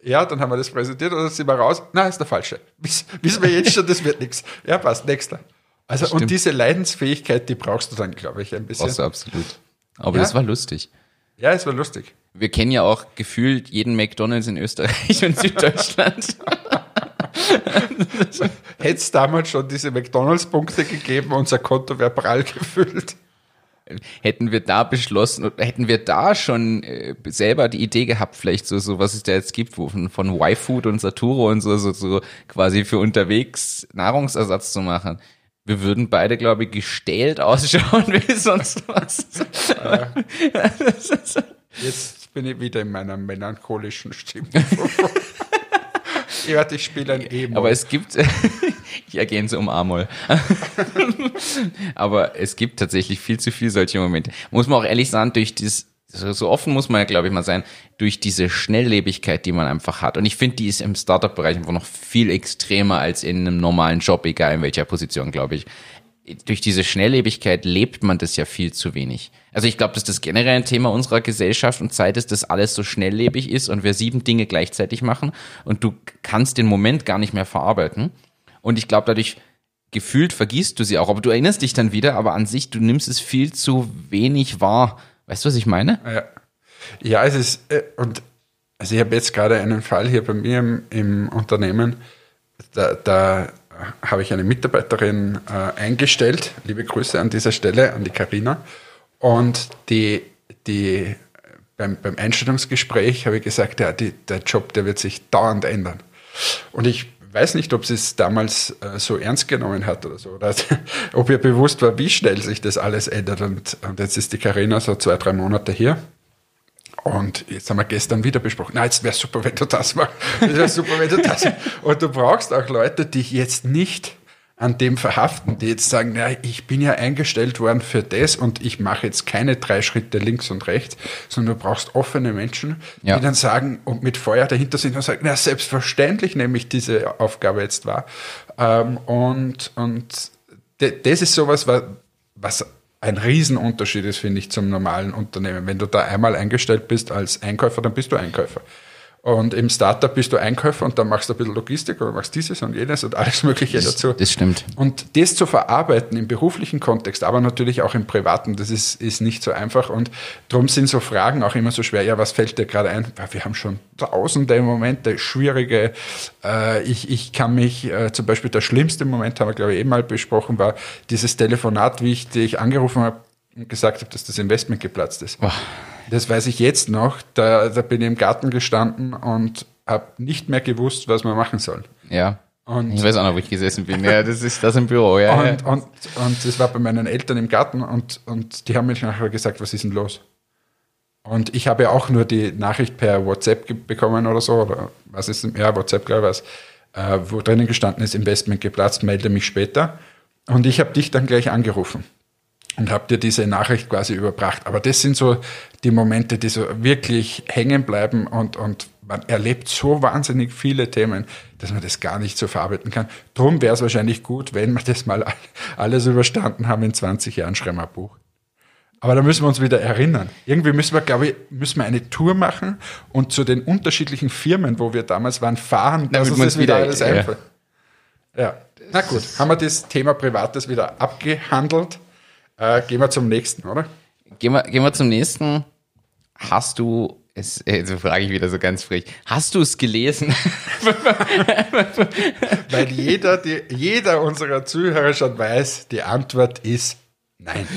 ja, dann haben wir das präsentiert und dann sind wir raus, na, ist der falsche. Wiss- Wissen wir jetzt schon, das wird nichts. Ja, passt, nächster. Also, und diese Leidensfähigkeit, die brauchst du dann, glaube ich, ein bisschen. Brauchst du absolut. Aber Ja? das war lustig. Ja, es war lustig. Wir kennen ja auch gefühlt jeden McDonalds in Österreich und Süddeutschland. Hätte es damals schon diese McDonalds-Punkte gegeben, unser Konto wäre prall gefüllt. Hätten wir da beschlossen, oder hätten wir da schon äh, selber die Idee gehabt, vielleicht so, so was es da jetzt gibt, wo von, von Y-Food und Saturo und so, so, so quasi für unterwegs Nahrungsersatz zu machen. Wir würden beide, glaube ich, gestählt ausschauen wie sonst was. Jetzt bin ich wieder in meiner melancholischen Stimmung. ich spiele ein E-Moll. Aber es gibt, ich ergänze um A-Moll. Aber es gibt tatsächlich viel zu viel solche Momente. Muss man auch ehrlich sagen, durch dieses, so so offen muss man ja, glaube ich, mal sein, durch diese Schnelllebigkeit, die man einfach hat. Und ich finde, die ist im Startup-Bereich einfach noch viel extremer als in einem normalen Job, egal in welcher Position, glaube ich. Durch diese Schnelllebigkeit lebt man das ja viel zu wenig. Also ich glaube, dass das generell ein Thema unserer Gesellschaft und Zeit ist, dass alles so schnelllebig ist und wir sieben Dinge gleichzeitig machen und du kannst den Moment gar nicht mehr verarbeiten. Und ich glaube, dadurch gefühlt vergisst du sie auch. Aber du erinnerst dich dann wieder, aber an sich, du nimmst es viel zu wenig wahr. Weißt du, was ich meine? Ja, ja es ist, äh, und also ich habe jetzt gerade einen Fall hier bei mir im, im Unternehmen, da, da habe ich eine Mitarbeiterin äh, eingestellt, liebe Grüße an dieser Stelle an die Karina und die, die beim, beim Einstellungsgespräch habe ich gesagt, ja, die, der Job, der wird sich dauernd ändern. Und ich weiß nicht, ob sie es damals äh, so ernst genommen hat oder so, oder ob ihr bewusst war, wie schnell sich das alles ändert. Und, und jetzt ist die Karina so zwei, drei Monate hier. Und jetzt haben wir gestern wieder besprochen, na, jetzt wäre super, wenn du das machst. Es wäre super, wenn du das machst. Und du brauchst auch Leute, die jetzt nicht an dem verhaften, die jetzt sagen, na, ich bin ja eingestellt worden für das und ich mache jetzt keine drei Schritte links und rechts, sondern du brauchst offene Menschen, Ja. die dann sagen und mit Feuer dahinter sind und sagen, na, selbstverständlich nehme ich diese Aufgabe jetzt wahr. Ähm, und, und das ist sowas, wa- was ein Riesenunterschied ist, finde ich, zum normalen Unternehmen. Wenn du da einmal eingestellt bist als Einkäufer, dann bist du Einkäufer. Und im Startup bist du Einkäufer und dann machst du ein bisschen Logistik oder machst dieses und jenes und alles Mögliche dazu. Das stimmt. Und das zu verarbeiten im beruflichen Kontext, aber natürlich auch im privaten, das ist, ist nicht so einfach. Und darum sind so Fragen auch immer so schwer. Ja, was fällt dir gerade ein? Wir haben schon tausende Momente, schwierige. Äh, ich, ich kann mich, äh, zum Beispiel der schlimmste Moment, haben wir glaube ich eh mal besprochen, war dieses Telefonat, wie ich dich angerufen habe und gesagt habe, dass das Investment geplatzt ist. Das weiß ich jetzt noch. Da, da bin ich im Garten gestanden und habe nicht mehr gewusst, was wir machen sollen. Ja. Und Ich weiß auch noch, wo ich gesessen bin. Ja, das ist das im Büro. Ja, und, ja. und, und das war bei meinen Eltern im Garten und, und die haben mich nachher gesagt, was ist denn los? Und ich habe ja auch nur die Nachricht per WhatsApp bekommen oder so, oder was ist denn, ja, WhatsApp, glaube ich, was, äh, wo drinnen gestanden ist, Investment geplatzt, melde mich später. Und ich habe dich dann gleich angerufen und habe dir diese Nachricht quasi überbracht. Aber das sind so die Momente, die so wirklich hängen bleiben und, und man erlebt so wahnsinnig viele Themen, dass man das gar nicht so verarbeiten kann. Drum wäre es wahrscheinlich gut, wenn wir das mal alles überstanden haben in 20 Jahren, schreiben wir ein Buch. Aber da müssen wir uns wieder erinnern. Irgendwie müssen wir, glaube ich, müssen wir eine Tour machen und zu den unterschiedlichen Firmen, wo wir damals waren, fahren, dass Damit uns wir das uns wieder alles ja. einfällt. Ja, na gut, haben wir das Thema Privates wieder abgehandelt. Äh, gehen wir zum nächsten, oder? Gehen wir, gehen wir zum nächsten. Hast du es, äh, so frage ich wieder so ganz frech. Hast du es gelesen? Weil jeder, die, jeder unserer Zuhörer schon weiß, die Antwort ist Nein.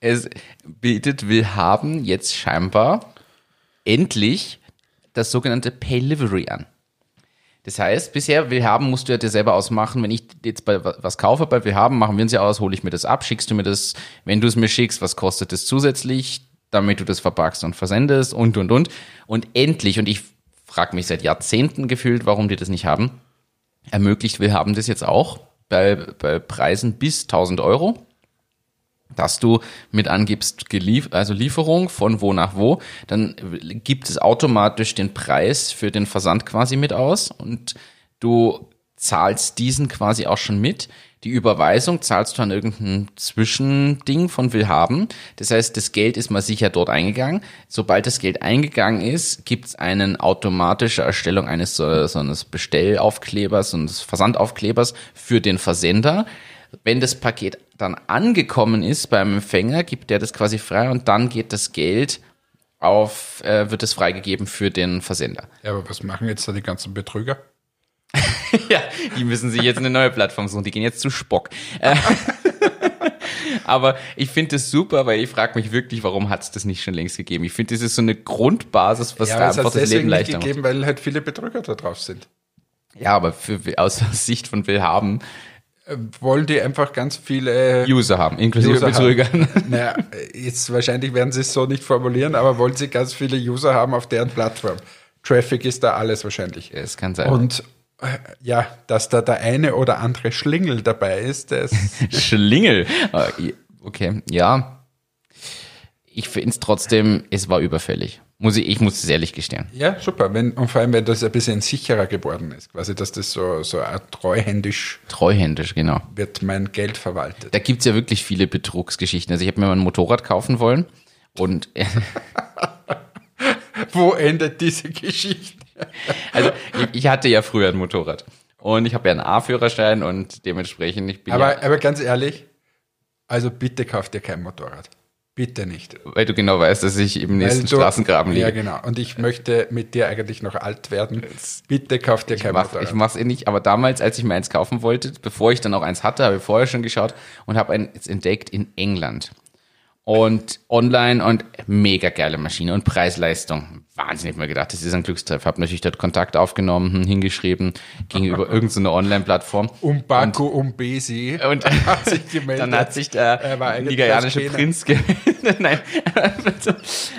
Es bietet Willhaben jetzt scheinbar endlich das sogenannte Pay Delivery an. Das heißt, bisher Willhaben musst du ja dir selber ausmachen, wenn ich jetzt bei was kaufe bei Willhaben, machen wir uns ja aus, hole ich mir das ab, schickst du mir das, wenn du es mir schickst, was kostet es zusätzlich, damit du das verpackst und versendest und und und. Und endlich, und ich frage mich seit Jahrzehnten gefühlt, warum die das nicht haben, ermöglicht Willhaben das jetzt auch bei, bei Preisen bis 1000 Euro dass du mit angibst, gelief also Lieferung von wo nach wo, dann gibt es automatisch den Preis für den Versand quasi mit aus und du zahlst diesen quasi auch schon mit. Die Überweisung zahlst du an irgendein Zwischending von Willhaben. Das heißt, das Geld ist mal sicher dort eingegangen. Sobald das Geld eingegangen ist, gibt es eine automatische Erstellung eines so, so eines Bestellaufklebers und Versandaufklebers für den Versender. Wenn das Paket dann angekommen ist beim Empfänger, gibt der das quasi frei und dann geht das Geld auf, äh, wird es freigegeben für den Versender. Ja, aber was machen jetzt da die ganzen Betrüger? ja, die müssen sich jetzt eine neue Plattform suchen. Die gehen jetzt zu Spock. Äh, Aber ich finde es super, weil ich frage mich wirklich, warum hat es das nicht schon längst gegeben? Ich finde, das ist so eine Grundbasis, was Ja, da einfach hat das Leben deswegen nicht leichter macht. gegeben, weil halt viele Betrüger da drauf sind. Ja, aber für, aus Sicht von Willhaben Wollen die einfach ganz viele User haben, inklusive User Betrügern. haben. Naja, jetzt wahrscheinlich werden sie es so nicht formulieren, aber wollen sie ganz viele User haben auf deren Plattform. Traffic ist da alles wahrscheinlich. Es kann sein. Und äh, ja, dass da der eine oder andere Schlingel dabei ist, das Schlingel. Äh, Okay, ja. Ich finde es trotzdem, es war überfällig. Muss ich, ich muss es ehrlich gestehen. ja super. Wenn, und vor allem, wenn das ein bisschen sicherer geworden ist, quasi, dass das so, so treuhändisch Treuhändisch, genau. wird mein Geld verwaltet. Da gibt's ja wirklich viele Betrugsgeschichten. Also ich habe mir mal ein Motorrad kaufen wollen und Wo endet diese Geschichte? also ich, ich hatte ja früher ein Motorrad. Und ich habe ja einen A-Führerschein und dementsprechend, ich bin ja, Aber, aber ganz ehrlich, also bitte kauft dir kein Motorrad. Bitte nicht. weil du genau weißt, dass ich im nächsten du- Straßengraben liege. Ja, genau. Und ich möchte mit dir eigentlich noch alt werden. Bitte kauft dir kein Mach, Motorrad. ich mach's eh nicht, aber damals, als ich mir eins kaufen wollte, bevor ich dann auch eins hatte, habe ich vorher schon geschaut und habe eins entdeckt in England. Und online und mega geile Maschine und Preis-Leistung. Wahnsinnig mir gedacht, das ist ein Glückstreffer. Habe natürlich dort Kontakt aufgenommen, hm, hingeschrieben, gegenüber irgendeiner Online-Plattform. um Baku, um Besi. Und hat sich gemeldet. dann hat sich der Er nigerianische. Prinz gemeldet. Nein.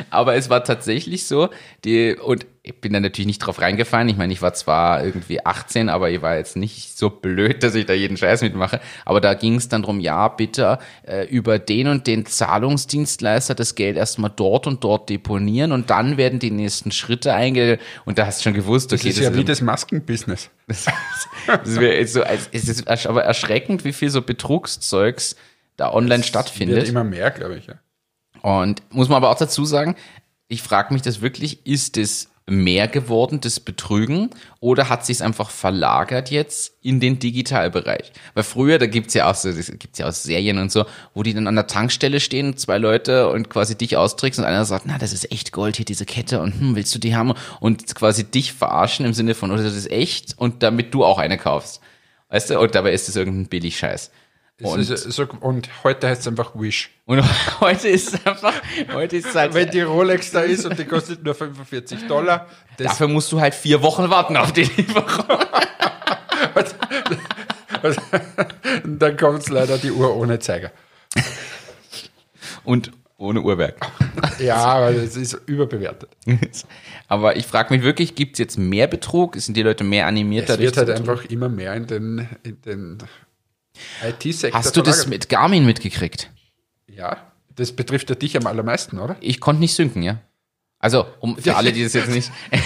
Aber es war tatsächlich so, die, und ich bin da natürlich nicht drauf reingefallen. Ich meine, ich war zwar irgendwie 18, aber ich war jetzt nicht so blöd, dass ich da jeden Scheiß mitmache. Aber da ging es dann drum, ja, bitte äh, über den und den Zahlungsdienstleister das Geld erstmal dort und dort deponieren und dann werden die nächsten Schritte einge... Und da hast du schon gewusst, okay, Das ist ja ist wie das Maskenbusiness. das, das jetzt so, als, es ist aber erschreckend, wie viel so Betrugszeugs da online Wird stattfindet. immer mehr, glaube ich. Ja. Und muss man aber auch dazu sagen, ich frage mich das wirklich, ist es mehr geworden, das Betrügen, oder hat sich einfach verlagert jetzt in den Digitalbereich? Weil früher, da gibt's ja auch so, gibt's ja auch Serien und so, wo die dann an der Tankstelle stehen, zwei Leute und quasi dich austricksen und einer sagt, na, das ist echt Gold hier, diese Kette und hm, willst du die haben? Und quasi dich verarschen im Sinne von, oder das ist echt und damit du auch eine kaufst. Weißt du? Und dabei ist es irgendein Billigscheiß. Es Und, so, und heute heißt es einfach Wish. und heute ist es einfach, heute ist es halt Wenn die Rolex da ist und die kostet nur 45 Dollar, Dafür musst du halt vier Wochen warten auf die Lieferung. dann kommt leider die Uhr ohne Zeiger. Und ohne Uhrwerk. Ja, aber das ist überbewertet. Aber ich frage mich wirklich, gibt's jetzt mehr Betrug? Sind die Leute mehr animiert? Es wird halt einfach immer mehr in den, in den IT-Sektor. Hast du das mit Garmin mitgekriegt? Ja, das betrifft ja dich am allermeisten, oder? Ich konnte nicht synken, ja. Also, um, für alle, die das jetzt nicht.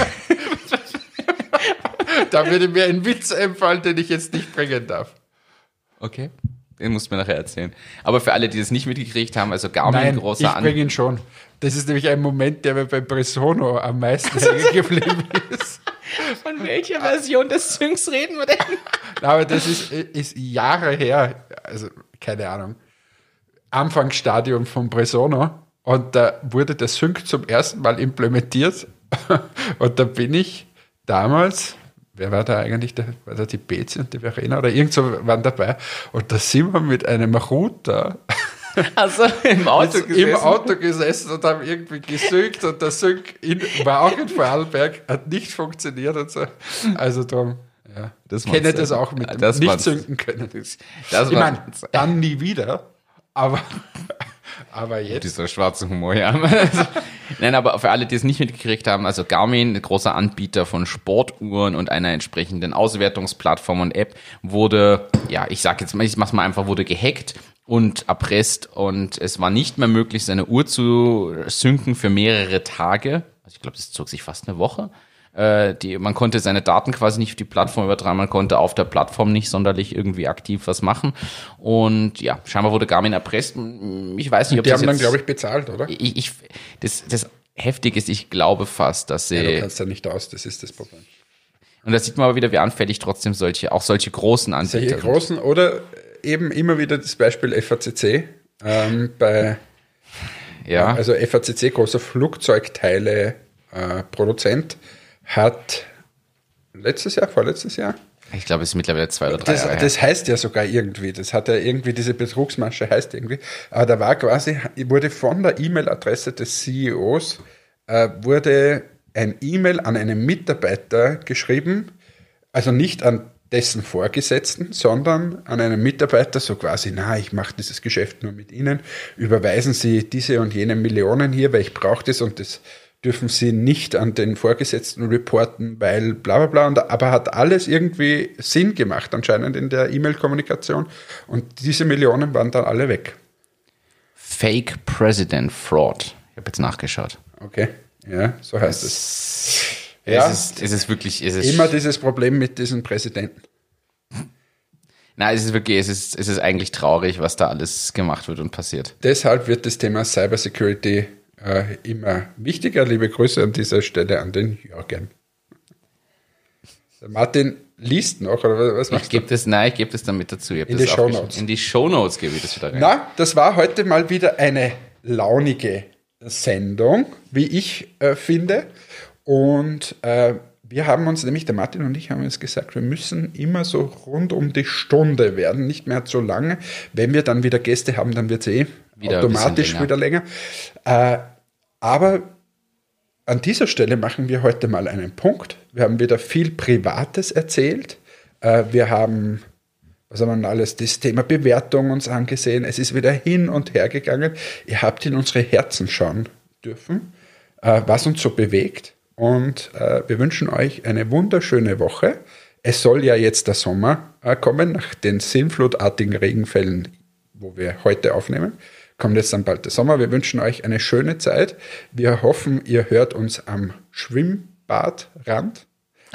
Da würde mir ein Witz einfallen, den ich jetzt nicht bringen darf. Okay. Den musst du mir nachher erzählen. Aber für alle, die das nicht mitgekriegt haben, also Garmin, Nein, ich großer An bringe ihn schon. Das ist nämlich ein Moment, der mir bei Presono am meisten hängen geblieben ist. Von welcher Version des Syncs reden wir denn? Aber das ist, ist Jahre her, also keine Ahnung, Anfangsstadium von Presono. Und da wurde der Sync zum ersten Mal implementiert. Und da bin ich damals, wer war da eigentlich, der, war da die Bezi und die Verena oder irgend so waren dabei. Und da sind wir mit einem Router Also im Auto im Auto gesessen und haben irgendwie gesynkt und der Sync in, war auch in Vorarlberg, hat nicht funktioniert und so. Also darum, ja. Das kenne das auch mit Ja, das nicht synken können. Das ich meine, dann nie wieder, aber, aber jetzt. Dieser schwarze Humor, ja. Nein, aber für alle, die es nicht mitgekriegt haben, also Garmin, großer Anbieter von Sportuhren und einer entsprechenden Auswertungsplattform und App, wurde, ja, ich sag jetzt mal, ich mach's mal einfach, wurde gehackt und erpresst und es war nicht mehr möglich, seine Uhr zu synken für mehrere Tage. Also ich glaube, das zog sich fast eine Woche. Äh, die, man konnte seine Daten quasi nicht auf die Plattform übertragen, man konnte auf der Plattform nicht sonderlich irgendwie aktiv was machen. Und ja, scheinbar wurde Garmin erpresst. Ich weiß nicht, ob Die das haben dann, jetzt- glaube ich, bezahlt, oder? ich, ich, das, das heftig ist, ich glaube fast, dass sie, Ja, du kannst ja nicht aus, das ist das Problem. und da sieht man aber wieder, wie anfällig trotzdem solche, auch solche großen Anbieter Solche sind. großen oder eben immer wieder das Beispiel FACC. Ähm, bei, Ja, Also FACC, großer Flugzeugteile-Produzent, hat letztes Jahr, vorletztes Jahr, ich glaube, es ist mittlerweile zwei oder drei das, Jahre das heißt ja sogar irgendwie, das hat ja irgendwie, diese Betrugsmasche heißt irgendwie, aber da war quasi, wurde von der E-Mail-Adresse des CEOs, äh, wurde ein E-Mail an einen Mitarbeiter geschrieben, also nicht an dessen Vorgesetzten, sondern an einen Mitarbeiter, so quasi, na, ich mache dieses Geschäft nur mit Ihnen, überweisen Sie diese und jene Millionen hier, weil ich brauche das und das dürfen Sie nicht an den Vorgesetzten reporten, weil bla bla bla, aber hat alles irgendwie Sinn gemacht anscheinend in der E-Mail-Kommunikation und diese Millionen waren dann alle weg. Fake President Fraud. Ich habe jetzt nachgeschaut. Okay, ja, so heißt es. Ja. Es ist, es ist wirklich, es ist, Immer dieses Problem mit diesen Präsidenten. nein, es ist wirklich, es ist, es ist eigentlich traurig, was da alles gemacht wird und passiert. Deshalb wird das Thema Cybersecurity äh, immer wichtiger. Liebe Grüße an dieser Stelle an den Jürgen. Der Martin liest noch, oder was Ich machst du? gebe das, nein, ich gebe das dann mit dazu. Ich In die aufgeschrieben. Shownotes. In die Shownotes gebe ich das wieder rein. Na, das war heute mal wieder eine launige Sendung, wie ich äh, finde. Und äh, wir haben uns, nämlich der Martin und ich haben uns gesagt, wir müssen immer so rund um die Stunde werden, nicht mehr zu lange. Wenn wir dann wieder Gäste haben, dann wird es eh Wieder automatisch länger. wieder länger. Äh, aber an dieser Stelle machen wir heute mal einen Punkt. Wir haben wieder viel Privates erzählt. Äh, wir haben, was haben wir alles, das Thema Bewertung uns angesehen. Es ist wieder hin und her gegangen. Ihr habt in unsere Herzen schauen dürfen, äh, was uns so bewegt. Und äh, wir wünschen euch eine wunderschöne Woche. Es soll ja jetzt der Sommer kommen, nach den sinnflutartigen Regenfällen, wo wir heute aufnehmen kommt jetzt dann bald der Sommer. Wir wünschen euch eine schöne Zeit. Wir hoffen, ihr hört uns am Schwimmbadrand,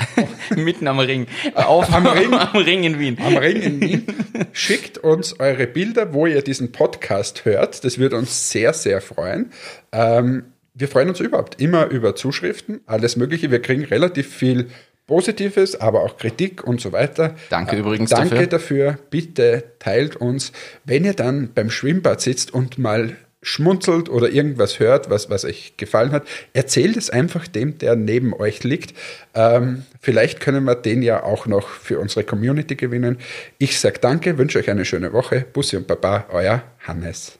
Mitten am Ring. Auf, Am Ring? am Ring in Wien. am Ring in Wien. Schickt uns eure Bilder, wo ihr diesen Podcast hört. Das würde uns sehr, sehr freuen. Ähm, wir freuen uns überhaupt immer über Zuschriften, alles Mögliche. Wir kriegen relativ viel Positives, aber auch Kritik und so weiter. Danke Äh, übrigens Danke dafür. dafür. Bitte teilt uns, wenn ihr dann beim Schwimmbad sitzt und mal schmunzelt oder irgendwas hört, was, was euch gefallen hat, erzählt es einfach dem, der neben euch liegt. Ähm, vielleicht können wir den ja auch noch für unsere Community gewinnen. Ich sage danke, wünsche euch eine schöne Woche. Bussi und Baba, euer Hannes.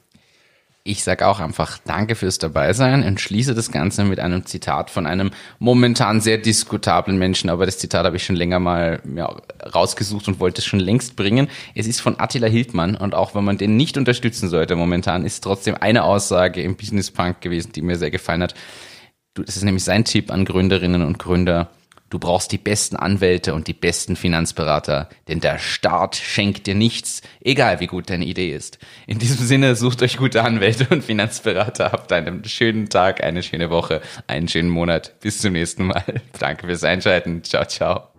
Ich sage auch einfach Danke fürs Dabeisein und schließe das Ganze mit einem Zitat von einem momentan sehr diskutablen Menschen, aber das Zitat habe ich schon länger mal ja, rausgesucht und wollte es schon längst bringen. Es ist von Attila Hildmann und auch wenn man den nicht unterstützen sollte momentan, ist trotzdem eine Aussage im Business Punk gewesen, die mir sehr gefallen hat. Das ist nämlich sein Tipp an Gründerinnen und Gründer. Du brauchst die besten Anwälte und die besten Finanzberater, denn der Staat schenkt dir nichts, egal wie gut deine Idee ist. In diesem Sinne, sucht euch gute Anwälte und Finanzberater, habt einen schönen Tag, eine schöne Woche, einen schönen Monat. Bis zum nächsten Mal. Danke fürs Einschalten. Ciao, ciao.